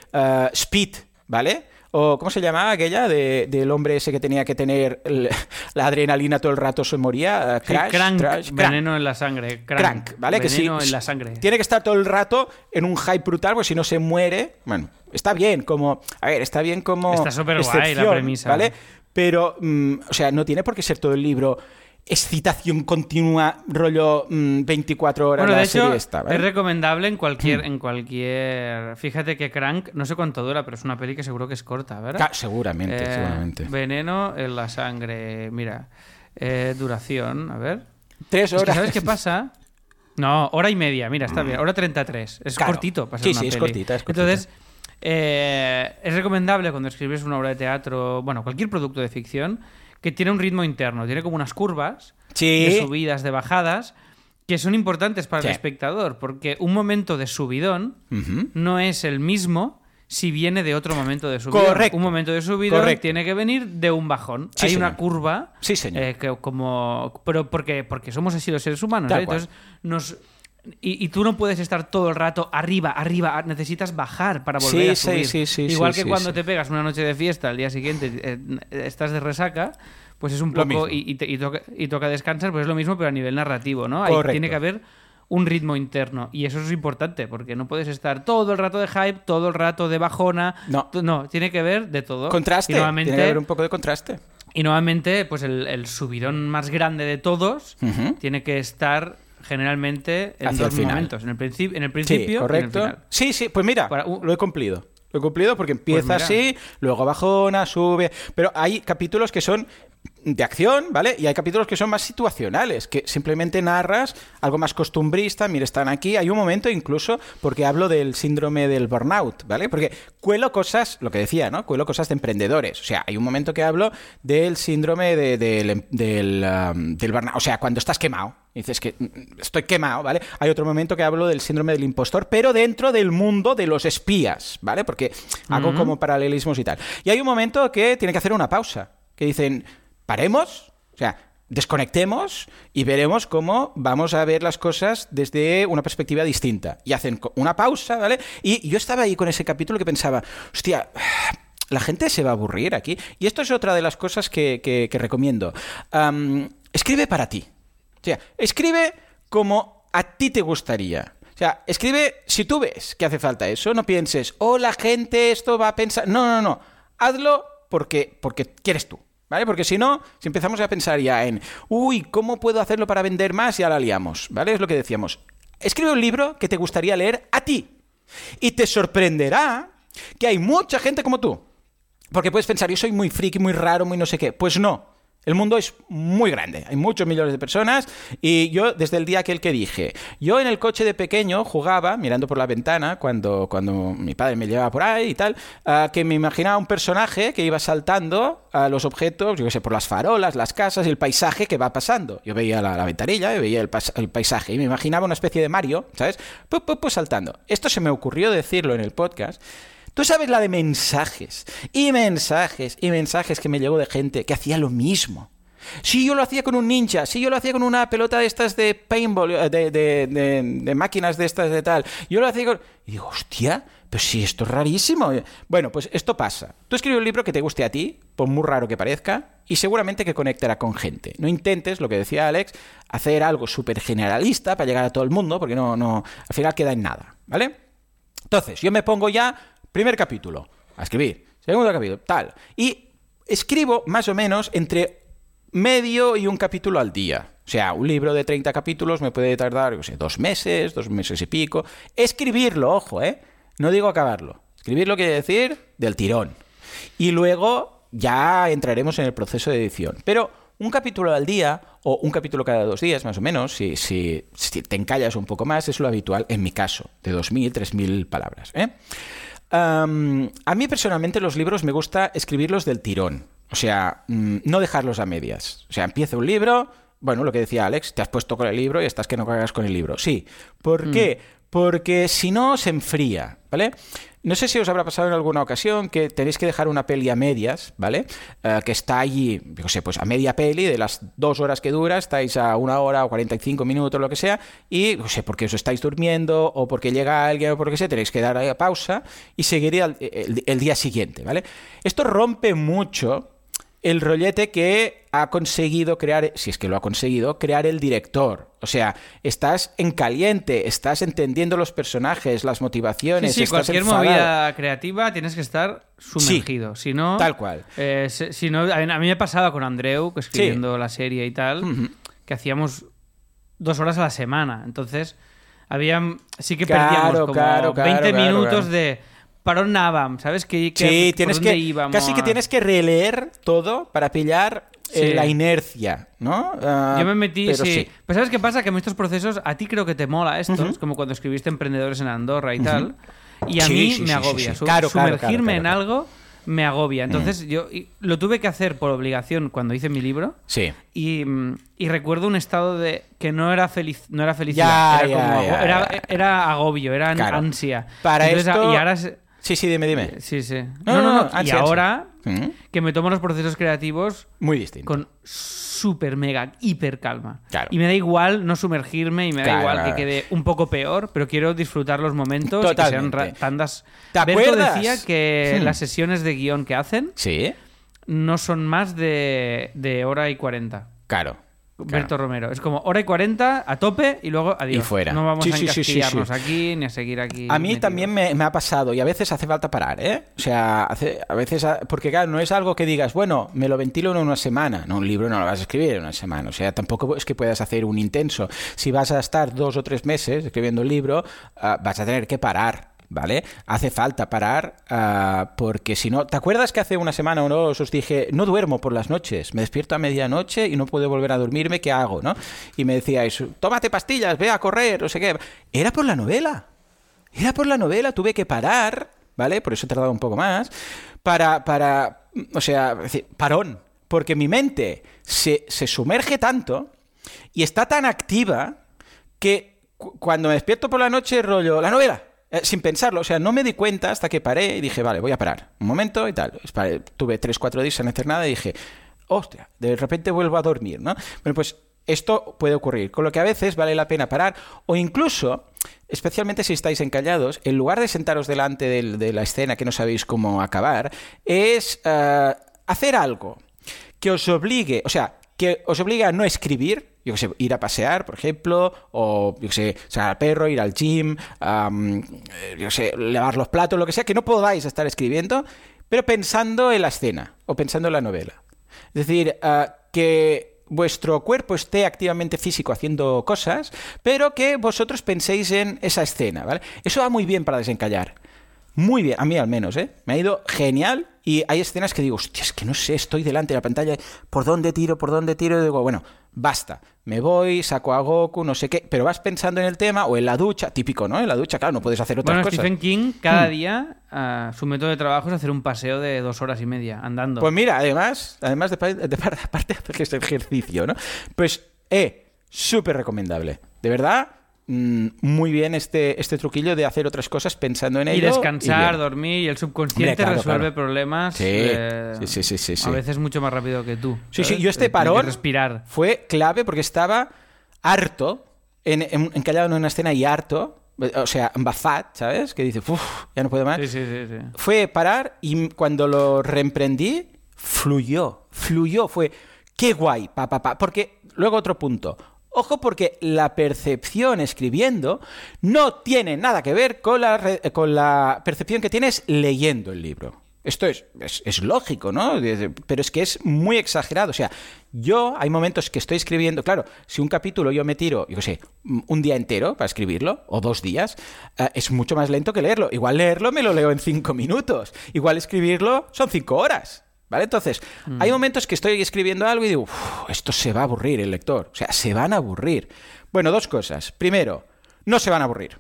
speed, ¿vale? O, ¿cómo se llamaba aquella de- del hombre ese que tenía que tener el- la adrenalina todo el rato se moría? Eh, Sí, crank, veneno en la sangre. Crank, Crank, ¿vale? Que Veneno sí, en la sangre. Tiene que estar todo el rato en un hype brutal, porque si no se muere. Bueno, está bien como. A ver, está bien como. Está superguay la excepción, premisa. ¿Vale? Pero, mm, o sea, no tiene por qué ser todo el libro excitación continua, rollo mm, 24 horas Bueno, la de hecho, serie esta, ¿vale? es recomendable en cualquier, en cualquier. Fíjate que Crank, no sé cuánto dura, pero es una peli que seguro que es corta, ¿verdad? Ca- seguramente, Eh, seguramente. Veneno en la sangre. Mira, eh, duración, a ver. Tres Es que, horas. ¿Sabes qué pasa? No, hora y media, mira, está bien. Hora 33. Es Claro. cortito para Sí, una sí, es cortita, es cortita. Entonces, eh, es recomendable cuando escribes una obra de teatro, bueno, cualquier producto de ficción, que tiene un ritmo interno, tiene como unas curvas Sí. de subidas, de bajadas, que son importantes para Sí. el espectador, porque un momento de subidón no es el mismo si viene de otro momento de subidón. Correcto. Un momento de subidón Correcto. tiene que venir de un bajón. Sí, Hay señor. una curva Sí, señor. eh, que como pero porque porque somos así los seres humanos ¿eh? entonces nos y, y tú no puedes estar todo el rato arriba, arriba, necesitas bajar para volver Sí, a subir. sí, sí, Igual sí, que sí, cuando sí. te pegas una noche de fiesta, al día siguiente eh, estás de resaca, pues es un Lo poco y, y te- y toca, y toca descansar, pues es lo mismo pero a nivel narrativo, ¿no? Ahí Correcto. tiene que haber un ritmo interno y eso es importante porque no puedes estar todo el rato de hype, todo el rato de bajona, No. no, tiene que ver de todo. Contraste. Y nuevamente, Tiene que haber un poco de contraste. y nuevamente, pues el, el subidón más grande de todos tiene que estar generalmente en Hacia dos el final. momentos. En el, principio en el Sí, principio y en el correcto. final. Sí, sí, pues mira, Para un- lo he cumplido. Lo he cumplido porque empieza Pues mira. así, luego bajona, sube. Pero hay capítulos que son de acción, ¿vale? Y hay capítulos que son más situacionales, que simplemente narras algo más costumbrista. Mira, están aquí. Hay un momento incluso porque hablo del síndrome del burnout, ¿vale? Porque cuelo cosas, lo que decía, ¿no? Cuelo cosas de emprendedores. O sea, hay un momento que hablo del síndrome de- del, em, del, um, del burnout. O sea, cuando estás quemado. Dices que mm, estoy quemado, ¿vale? Hay otro momento que hablo del síndrome del impostor, pero dentro del mundo de los espías, ¿vale? Porque hago como paralelismos y tal. Y hay un momento que tiene que hacer una pausa, que dicen, paremos, o sea, desconectemos y veremos cómo vamos a ver las cosas desde una perspectiva distinta. Y hacen una pausa, ¿vale? Y yo estaba ahí con ese capítulo que pensaba, hostia, la gente se va a aburrir aquí. Y esto es otra de las cosas que, que- que recomiendo. Escribe para ti. O sea, escribe como a ti te gustaría. O sea, escribe si tú ves que hace falta eso, no pienses, oh, la gente esto va a pensar. No, no, no. Hazlo porque, porque quieres tú. ¿Vale? Porque si no, si empezamos a pensar ya en, uy, ¿cómo puedo hacerlo para vender más? Ya la liamos. ¿Vale? Es lo que decíamos. Escribe un libro que te gustaría leer a ti. Y te sorprenderá que hay mucha gente como tú Porque puedes pensar, yo soy muy friki, muy raro, muy no sé qué. Pues no. El mundo es muy grande, hay muchos millones de personas y yo desde el día aquel que dije, yo en el coche de pequeño jugaba mirando por la ventana cuando, cuando mi padre me llevaba por ahí y tal, que me imaginaba un personaje que iba saltando a los objetos, yo qué sé, por las farolas, las casas y el paisaje que va pasando. Yo veía la, ventanilla, y veía el, el, paisaje y me imaginaba una especie de Mario, ¿sabes? Pues, pues, pues saltando. Esto se me ocurrió decirlo en el podcast Tú sabes la de mensajes y mensajes y mensajes que me llegó de gente que hacía lo mismo. Si yo lo hacía con un ninja, si yo lo hacía con una pelota de estas de paintball, eh, de, de, máquinas de estas de tal, yo lo hacía con... Y digo, hostia, pero si esto es rarísimo. Bueno, pues esto pasa. Tú escribes un libro que te guste a ti, por muy raro que parezca, y seguramente que conectará con gente. No intentes, lo que decía Alex, hacer algo súper generalista para llegar a todo el mundo, porque no, no, al final queda en nada, ¿vale? Entonces, yo me pongo ya Primer capítulo, a escribir. Segundo capítulo, tal. Y escribo más o menos entre medio y un capítulo al día. O sea, un libro de 30 capítulos me puede tardar, no sé, dos meses, dos meses y pico. Escribirlo, ojo, ¿eh? No digo acabarlo. Escribirlo quiere decir del tirón. Y luego ya entraremos en el proceso de edición. Pero un capítulo al día o un capítulo cada dos días, más o menos, si, si, te encallas un poco más, es lo habitual en mi caso, de 2.000, 3.000 palabras. ¿eh? A mí personalmente los libros me gusta escribirlos del tirón. O sea, mm, no dejarlos a medias. O sea, empieza un libro, bueno, lo que decía Alex, te has puesto con el libro y estás que no cagas con el libro. Sí. ¿Por mm. qué? Porque si no, se enfría, ¿vale? No sé si os habrá pasado en alguna ocasión que tenéis que dejar una peli a medias, ¿vale? Eh, que está allí, no sé, pues a media peli, de las dos horas que dura, estáis a una hora o 45 minutos, lo que sea, y, no sé, porque os estáis durmiendo o porque llega alguien o porque sea, tenéis que dar a pausa y seguir el día siguiente, ¿vale? Esto rompe mucho el rollete que ha conseguido crear, si es que lo ha conseguido, crear el director. O sea, estás en caliente, estás entendiendo los personajes, las motivaciones. Sí, sí cualquier movida creativa tienes que estar sumergido. si no, tal cual. Eh, si, no, a mí me pasaba con Andreu, escribiendo la serie y tal, que hacíamos dos horas a la semana. Entonces, había, sí que perdíamos como 20 minutos de para dónde ¿sabes? Que, sí, tienes que, casi que tienes que releer todo para pillar eh, la inercia, ¿no? Ah, Yo me metí, sí. Pues ¿sabes qué pasa? Que en estos procesos, a ti creo que te mola esto, es como cuando escribiste Emprendedores en Andorra y tal, y a mí me agobia. Sumergirme en algo me agobia. Entonces yo lo tuve que hacer por obligación cuando hice mi libro. Sí. Y, recuerdo un estado de que no era feliz, no era felicidad, era, era, agobio, era ansia. Para esto... Y ahora Sí, sí, dime, dime. Sí, sí. No, no, no. y ahora que me tomo los procesos creativos muy distinto. Con súper, mega, hiper calma. Claro. Y me da igual no sumergirme y me da igual que quede un poco peor, pero quiero disfrutar los momentos y que sean tandas. ¿Te acuerdas? decía que las sesiones de guion que hacen ¿Sí? no son más de, de hora y cuarenta. Claro. Berto Romero. Es como hora y cuarenta a tope y luego adiós. Y fuera. No vamos a encastillarnos aquí ni a seguir aquí. A mí también me, ha pasado y a veces hace falta parar, ¿eh? O sea, hace, a veces. Porque claro, no es algo que digas, bueno, me lo ventilo en una semana. No, un libro no lo vas a escribir en una semana. O sea, tampoco es que puedas hacer un intenso. Si vas a estar dos o tres meses escribiendo un libro, ah, vas a tener que parar. ¿Vale? Hace falta parar ah, porque si no, ¿te acuerdas que hace una semana o dos os dije, no duermo por las noches, me despierto a medianoche y no puedo volver a dormirme, ¿qué hago, no? Y me decíais, tómate pastillas, ve a correr, no sé qué. Era por la novela. Era por la novela, tuve que parar, ¿vale? Por eso he tardado un poco más, para, para, o sea, parón, porque mi mente se, se sumerge tanto y está tan activa que cuando me despierto por la noche rollo, la novela, eh, sin pensarlo, o sea, no me di cuenta hasta que paré y dije, vale, voy a parar. Un momento y tal. Tuve 3-4 días sin hacer nada y dije, hostia, de repente vuelvo a dormir, ¿no? Bueno, pues esto puede ocurrir, con lo que a veces vale la pena parar o incluso, especialmente si estáis encallados, en lugar de sentaros delante de la escena que no sabéis cómo acabar, es eh, hacer algo que os obligue, o sea, que os obliga a no escribir, yo sé, ir a pasear, por ejemplo, o yo sé, sacar al perro, ir al gym, eh, yo sé, lavar los platos, lo que sea, que no podáis estar escribiendo, pero pensando en la escena o pensando en la novela. Es decir, ah, que vuestro cuerpo esté activamente físico haciendo cosas, pero que vosotros penséis en esa escena, ¿vale? Eso va muy bien para desencallar. Muy bien, a mí al menos, ¿eh? Me ha ido genial y hay escenas que digo, hostia, es que no sé, estoy delante de la pantalla, ¿por dónde tiro, por dónde tiro? Y digo, bueno, basta, me voy, saco a Goku, no sé qué, pero vas pensando en el tema o en la ducha, típico, ¿no? En la ducha, claro, no puedes hacer otras Bueno, cosas. Stephen King, cada Hmm. día, ah, su método de trabajo es hacer un paseo de dos horas y media andando. Pues mira, además, además de, de par- aparte de que es ejercicio, ¿no? Pues, eh, súper recomendable. De verdad, mm, muy bien este, este truquillo de hacer otras cosas pensando en y ello. descansar, bien. dormir y el subconsciente claro, resuelve claro. problemas Sí, eh, sí, sí, sí, sí, a veces mucho más rápido que tú. Sí, sí, yo este que parón respirar. fue clave porque estaba harto, en, en- encallado en una escena y harto, o sea, embafat, ¿sabes? Que dice, uff, ya no puedo más. Sí, sí, sí, sí. Fue parar y cuando lo reemprendí, fluyó, fluyó, fue, qué guay, pa, pa, pa. Porque, luego otro punto, ojo porque la percepción escribiendo no tiene nada que ver con la, re- con la percepción que tienes leyendo el libro. Esto es, es, lógico, ¿no? Pero es que es muy exagerado. O sea, yo hay momentos que estoy escribiendo, claro, si un capítulo yo me tiro, yo qué sé, un día entero para escribirlo, o dos días, eh, es mucho más lento que leerlo. Igual leerlo me lo leo en cinco minutos. Igual escribirlo son cinco horas. ¿Vale? Entonces, hay momentos que estoy escribiendo algo y digo, "Uf, esto se va a aburrir el lector. O sea, se van a aburrir. Bueno, dos cosas. Primero, no se van a aburrir.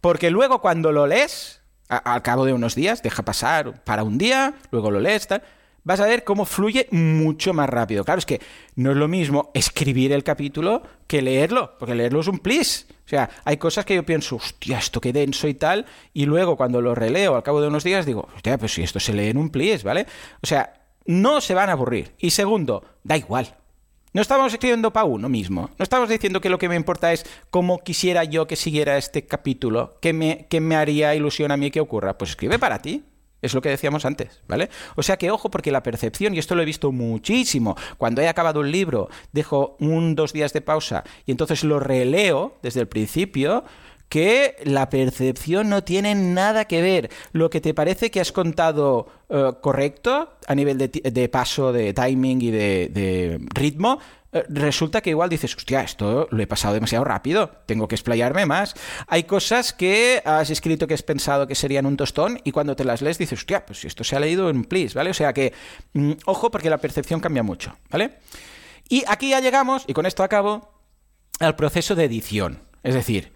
Porque luego cuando lo lees, a- al cabo de unos días, deja pasar para un día, luego lo lees, tal, vas a ver cómo fluye mucho más rápido. Claro, es que no es lo mismo escribir el capítulo que leerlo, porque leerlo es un plis. O sea, hay cosas que yo pienso, hostia, esto qué denso y tal, y luego cuando lo releo al cabo de unos días digo, hostia, pues si esto se lee en un plis, ¿vale? O sea, no se van a aburrir. Y segundo, da igual. No estamos escribiendo para uno mismo. No estamos diciendo que lo que me importa es cómo quisiera yo que siguiera este capítulo, qué me, qué me haría ilusión a mí que ocurra. Pues escribe para ti. Es lo que decíamos antes, ¿vale? O sea que ojo, porque la percepción, y esto lo he visto muchísimo, cuando he acabado un libro, dejo un dos días de pausa y entonces lo releo desde el principio, que la percepción no tiene nada que ver. Lo que te parece que has contado eh, correcto a nivel de, paso, de timing y de, ritmo, resulta que igual dices, hostia, esto lo he pasado demasiado rápido, tengo que explayarme más. Hay cosas que has escrito que has pensado que serían un tostón y cuando te las lees dices, hostia, pues si esto se ha leído en please, ¿vale? O sea que, mm, ojo, porque la percepción cambia mucho, ¿vale? Y aquí ya llegamos, y con esto acabo, al proceso de edición. Es decir,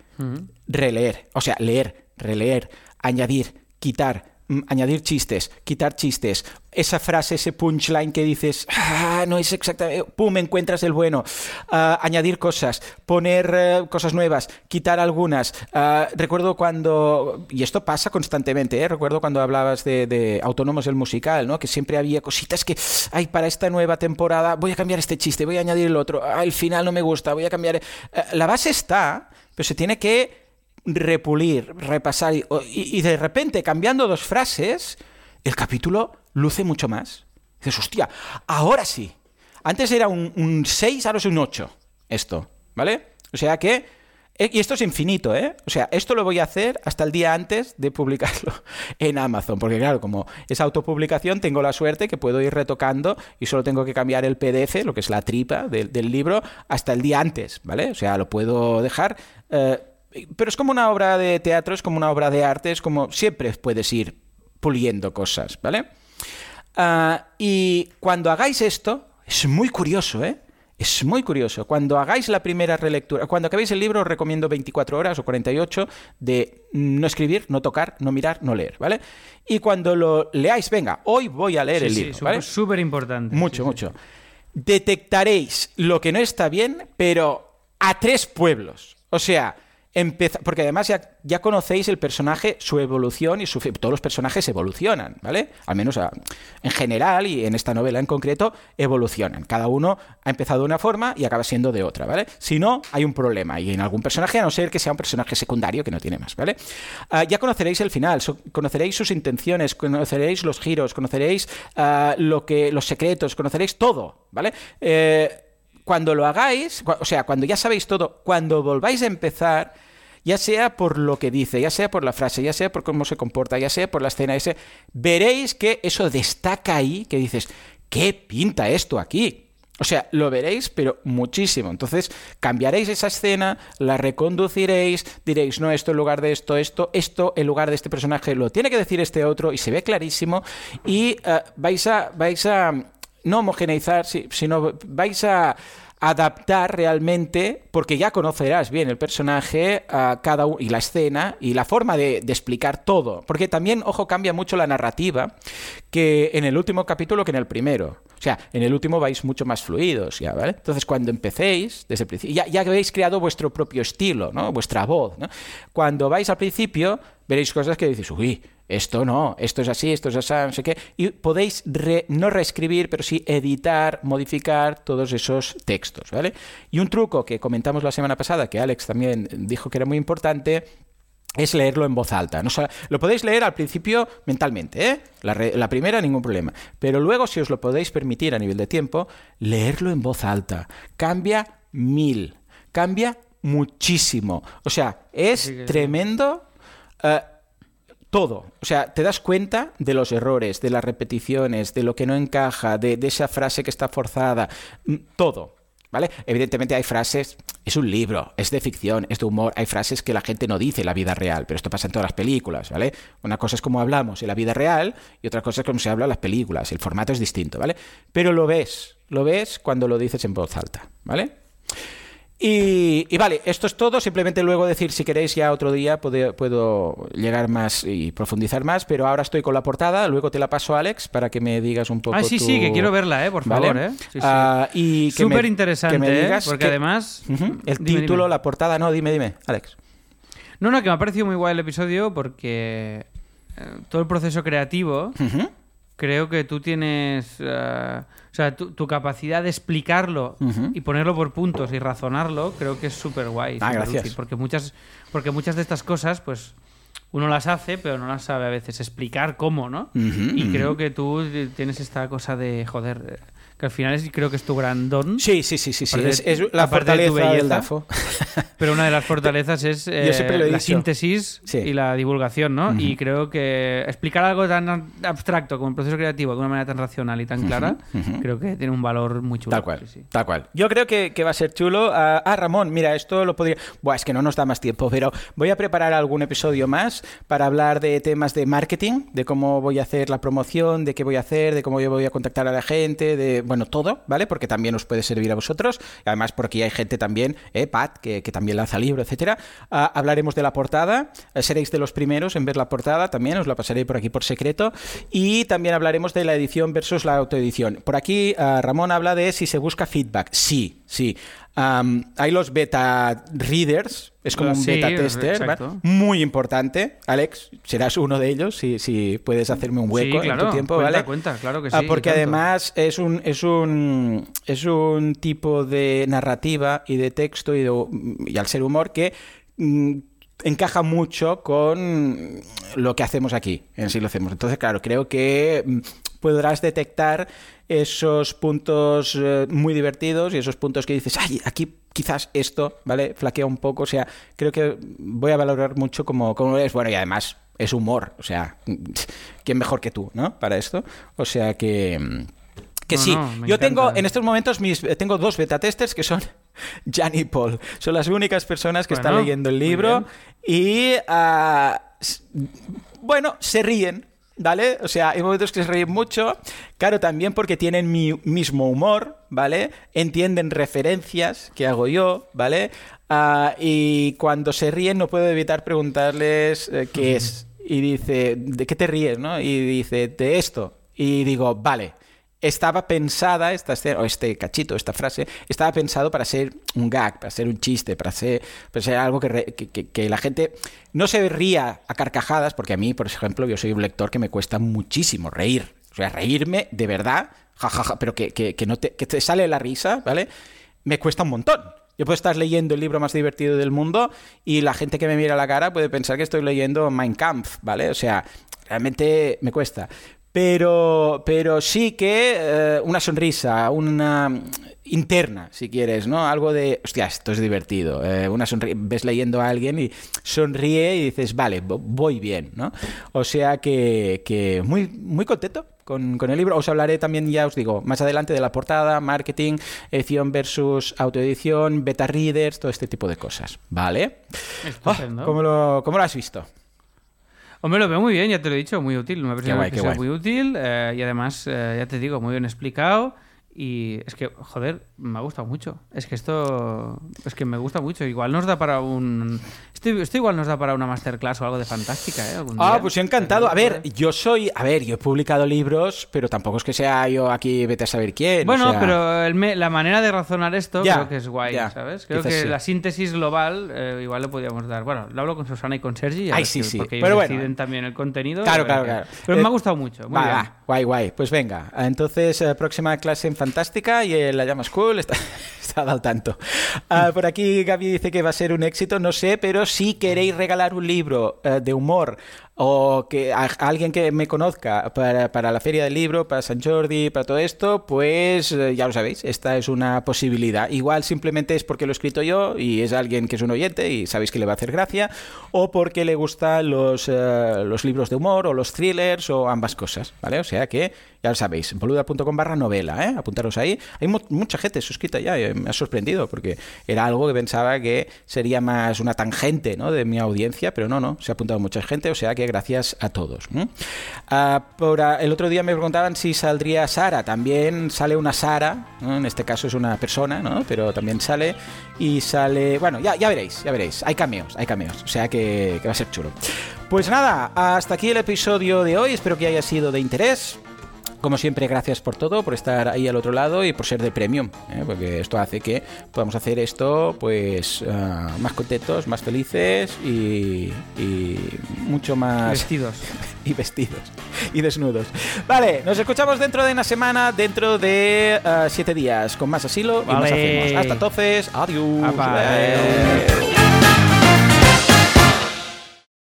releer, o sea, leer, releer, añadir, quitar, añadir chistes, quitar chistes, esa frase, ese punchline que dices, ah, no es exactamente, pum, encuentras el bueno, ah, añadir cosas, poner eh, cosas nuevas, quitar algunas. Ah, recuerdo cuando, y esto pasa constantemente, ¿eh? recuerdo cuando hablabas de, Autónomos el musical, ¿no? que siempre había cositas que, ay, para esta nueva temporada voy a cambiar este chiste, voy a añadir el otro, ah, el final no me gusta, voy a cambiar. eh, la base está, pero se tiene que repulir, repasar y, de repente cambiando dos frases, el capítulo luce mucho más. Dices, hostia, ahora sí. Antes era un, 6, ahora es un 8. Esto, ¿vale? O sea que... eh, Y esto es infinito, ¿eh? O sea, esto lo voy a hacer hasta el día antes de publicarlo en Amazon. Porque claro, como es autopublicación, tengo la suerte que puedo ir retocando y solo tengo que cambiar el PDF, lo que es la tripa del, del libro, hasta el día antes, ¿vale? O sea, lo puedo dejar... eh, pero es como una obra de teatro, es como una obra de arte, es como siempre puedes ir puliendo cosas, ¿vale? Ah, y cuando hagáis esto, es muy curioso, ¿eh? Es muy curioso. Cuando hagáis la primera relectura, cuando acabéis el libro, os recomiendo 24 horas o 48 de no escribir, no tocar, no mirar, no leer, ¿vale? Y cuando lo leáis, venga, hoy voy a leer Sí, el sí, libro, súper- ¿vale? súper importante. Mucho, sí. mucho. Detectaréis lo que no está bien, pero a tres pueblos. O sea, empeza- porque además ya, conocéis el personaje, su evolución y su todos los personajes evolucionan, ¿vale? Al menos en general y en esta novela en concreto evolucionan. Cada uno ha empezado de una forma y acaba siendo de otra, ¿vale? Si no, hay un problema y en algún personaje, a no ser que sea un personaje secundario que no tiene más, ¿vale? Ah, ya conoceréis el final, conoceréis sus intenciones, conoceréis los giros, conoceréis ah, lo que, los secretos, conoceréis todo, ¿vale? Eh, cuando lo hagáis, o sea, cuando ya sabéis todo, cuando volváis a empezar, ya sea por lo que dice, ya sea por la frase, ya sea por cómo se comporta, ya sea por la escena, ese, veréis que eso destaca ahí, que dices, ¿qué pinta esto aquí? O sea, lo veréis, pero muchísimo. Entonces, cambiaréis esa escena, la reconduciréis, diréis, no, esto en lugar de esto, esto, esto en lugar de este personaje lo tiene que decir este otro y se ve clarísimo y uh, vais a vais a no homogeneizar, sino vais a adaptar realmente, porque ya conocerás bien el personaje a cada y la escena y la forma de, explicar todo. Porque también, ojo, cambia mucho la narrativa que en el último capítulo que en el primero. O sea, en el último vais mucho más fluidos, ¿ya? ¿vale? Entonces, cuando empecéis, desde el principio, ya, ya habéis creado vuestro propio estilo, ¿no? Vuestra voz, ¿no? Cuando vais al principio, veréis cosas que dices, uy, esto no, esto es así, esto es así, no sé qué. Y podéis re, no reescribir, pero sí editar, modificar todos esos textos, ¿vale? Y un truco que comentamos la semana pasada, que Alex también dijo que era muy importante, es leerlo en voz alta. No, lo podéis leer al principio mentalmente, ¿eh? La, re, la, primera, ningún problema. Pero luego, si os lo podéis permitir a nivel de tiempo, leerlo en voz alta. Cambia mil. Cambia muchísimo. O sea, es tremendo. Uh, todo. O sea, te das cuenta de los errores, de las repeticiones, de lo que no encaja, de, esa frase que está forzada, todo. ¿Vale? Evidentemente hay frases, es un libro, es de ficción, es de humor, hay frases que la gente no dice en la vida real, pero esto pasa en todas las películas, ¿vale? Una cosa es como hablamos en la vida real y otra cosa es como se habla en las películas, el formato es distinto, ¿vale? Pero lo ves, lo ves cuando lo dices en voz alta, ¿vale? Y, y, vale, esto es todo. Simplemente luego decir, si queréis, ya otro día puedo, puedo, llegar más y profundizar más. Pero ahora estoy con la portada. Luego te la paso, Alex, para que me digas un poco. Ah, sí, tu... sí, que quiero verla, ¿eh? por favor. ¿Vale? ¿eh? Sí, sí. Uh, y Súper interesante, que me digas ¿eh? porque que... además. Uh -huh. El dime, título, dime. la portada, no, dime, dime, Alex. No, no, que me ha parecido muy guay el episodio porque eh, todo el proceso creativo. Uh -huh. Creo que tú tienes. O sea, tu, tu, capacidad de explicarlo Uh -huh. y ponerlo por puntos y razonarlo, creo que es súper guay. Ah, gracias. útil, porque muchas, porque muchas de estas cosas, pues uno las hace, pero no las sabe a veces explicar cómo, ¿no? Uh -huh, y uh -huh. creo que tú tienes esta cosa de, joder, que al final es, creo que es tu gran don. Sí, sí, sí, sí. sí. Es, la aparte de tu fortaleza del belleza. DAFO. Pero una de las fortalezas es eh, la síntesis Sí. y la divulgación, ¿no? Y creo que explicar algo tan abstracto como el proceso creativo de una manera tan racional y tan clara, creo que tiene un valor muy chulo. Tal cual, Sí, sí. tal cual. Yo creo que, que va a ser chulo. Ah, ah, Ramón, mira, esto lo podría... Buah, es que no nos da más tiempo, pero voy a preparar algún episodio más para hablar de temas de marketing, de cómo voy a hacer la promoción, de qué voy a hacer, de cómo yo voy a contactar a la gente, de, bueno, todo, ¿vale? Porque también os puede servir a vosotros. Además, porque hay gente también, eh, Pat, que, también lanza libro, etcétera. Ah, hablaremos de la portada, eh, seréis de los primeros en ver la portada también, os la pasaré por aquí por secreto. Y también hablaremos de la edición versus la autoedición. Por aquí, ah, Ramón habla de si se busca feedback. Sí, sí. Hay los beta readers, es como un beta tester, muy importante. Alex, serás uno de ellos si, si puedes hacerme un hueco Sí, claro, en tu tiempo, cuenta, ¿vale? cuenta, claro que Ah, sí, porque además es un, es un es un tipo de narrativa y de texto y, de- y al ser humor que mm, encaja mucho con lo que hacemos aquí en Sí lo hacemos. Entonces, claro, creo que mm, podrás detectar esos puntos eh, muy divertidos y esos puntos que dices, ay, aquí quizás esto, ¿vale? Flaquea un poco. O sea, creo que voy a valorar mucho como, como es. Bueno, y además es humor. O sea, ¿quién mejor que tú, ¿no? Para esto. O sea que... Que No, sí, no, yo encanta. tengo en estos momentos mis tengo dos beta testers que son Jan y Paul. Son las únicas personas que están leyendo el libro y ah, bueno, se ríen, ¿vale? O sea, hay momentos que se ríen mucho, claro, también porque tienen mi mismo humor, ¿vale? Entienden referencias que hago yo, ¿vale? Ah, y cuando se ríen no puedo evitar preguntarles eh, qué es. Y dice, ¿de qué te ríes, no? Y dice, de esto. Y digo, vale. Estaba pensada esta escena, o este cachito, esta frase, estaba pensado para ser un gag, para ser un chiste, para ser, para ser algo que, re- que- que- que la gente no se ría a carcajadas, porque a mí, por ejemplo, yo soy un lector que me cuesta muchísimo reír. O sea, reírme de verdad, jajaja, pero que, que- que no te, que te sale la risa, ¿vale? Me cuesta un montón. Yo puedo estar leyendo el libro más divertido del mundo y la gente que me mira la cara puede pensar que estoy leyendo Mein Kampf, ¿vale? O sea, realmente me cuesta. Pero, pero sí que eh, una sonrisa, una interna, si quieres, ¿no? Algo de, hostia, esto es divertido. Eh, una ves leyendo a alguien y sonríe y dices, vale, vo- voy bien, ¿no? O sea que, que muy, muy contento con, con el libro. Os hablaré también, ya os digo, más adelante de la portada, marketing, edición versus autoedición, beta readers, todo este tipo de cosas. ¿Vale? Ah, ¿cómo, lo, ¿Cómo lo has visto? Hombre, lo veo muy bien, ya te lo he dicho, muy útil. Me ha parecido guay, que qué sea guay. muy útil eh, y además, eh, ya te digo, muy bien explicado. Y es que, joder, me ha gustado mucho. Es que esto. Es que me gusta mucho. Igual nos da para un. Esto, esto igual nos da para una masterclass o algo de fantástica, ¿eh? Algún Ah, día. pues yo encantado. A ver, yo soy. A ver, yo he publicado libros, pero tampoco es que sea yo aquí, vete a saber quién. o Bueno, sea- pero el me- la manera de razonar esto Ya, creo que es guay, ya, ¿sabes? Creo que sí. la síntesis global eh, igual le podríamos dar. Bueno, lo hablo con Susana y con Sergi. Ay, sí, sí. Porque Pero ellos bueno. deciden también el contenido. Claro, claro, claro. Pero Eh, me ha gustado mucho. Muy va, bien. va, guay, guay. Pues venga. Entonces, eh, próxima clase en Fantástica y en la llama School está, está al tanto. Ah, por aquí Gaby dice que va a ser un éxito, no sé, pero si queréis regalar un libro eh, de humor o que a, a alguien que me conozca para, para la feria del libro, para San Jordi, para todo esto, pues eh, ya lo sabéis, esta es una posibilidad. Igual simplemente es porque lo he escrito yo y es alguien que es un oyente y sabéis que le va a hacer gracia, o porque le gustan los, eh, los libros de humor o los thrillers o ambas cosas, ¿vale? O sea que ya lo sabéis, boluda.com barra novela, ¿eh? Apuntaros ahí. Hay mu- mucha gente suscrita ya, eh, me ha sorprendido porque era algo que pensaba que sería más una tangente, ¿no? De mi audiencia, pero no, no, se ha apuntado mucha gente, o sea que gracias a todos. Ah, por, ah, el otro día me preguntaban si saldría Sara, también sale una Sara, en este caso es una persona, ¿no? Pero también sale y sale, bueno, ya, ya veréis, ya veréis, hay cameos, hay cameos, o sea que va a ser chulo. Pues nada, hasta aquí el episodio de hoy, espero que haya sido de interés. Como siempre, gracias por todo, por estar ahí al otro lado y por ser de premium, ¿eh? porque esto hace que podamos hacer esto pues ah, más contentos, más felices y, y mucho más Vestidos. y vestidos y desnudos. Vale, nos escuchamos dentro de una semana, dentro de ah, siete días, con más asilo y más hacemos. Hasta entonces, adiós. Eh.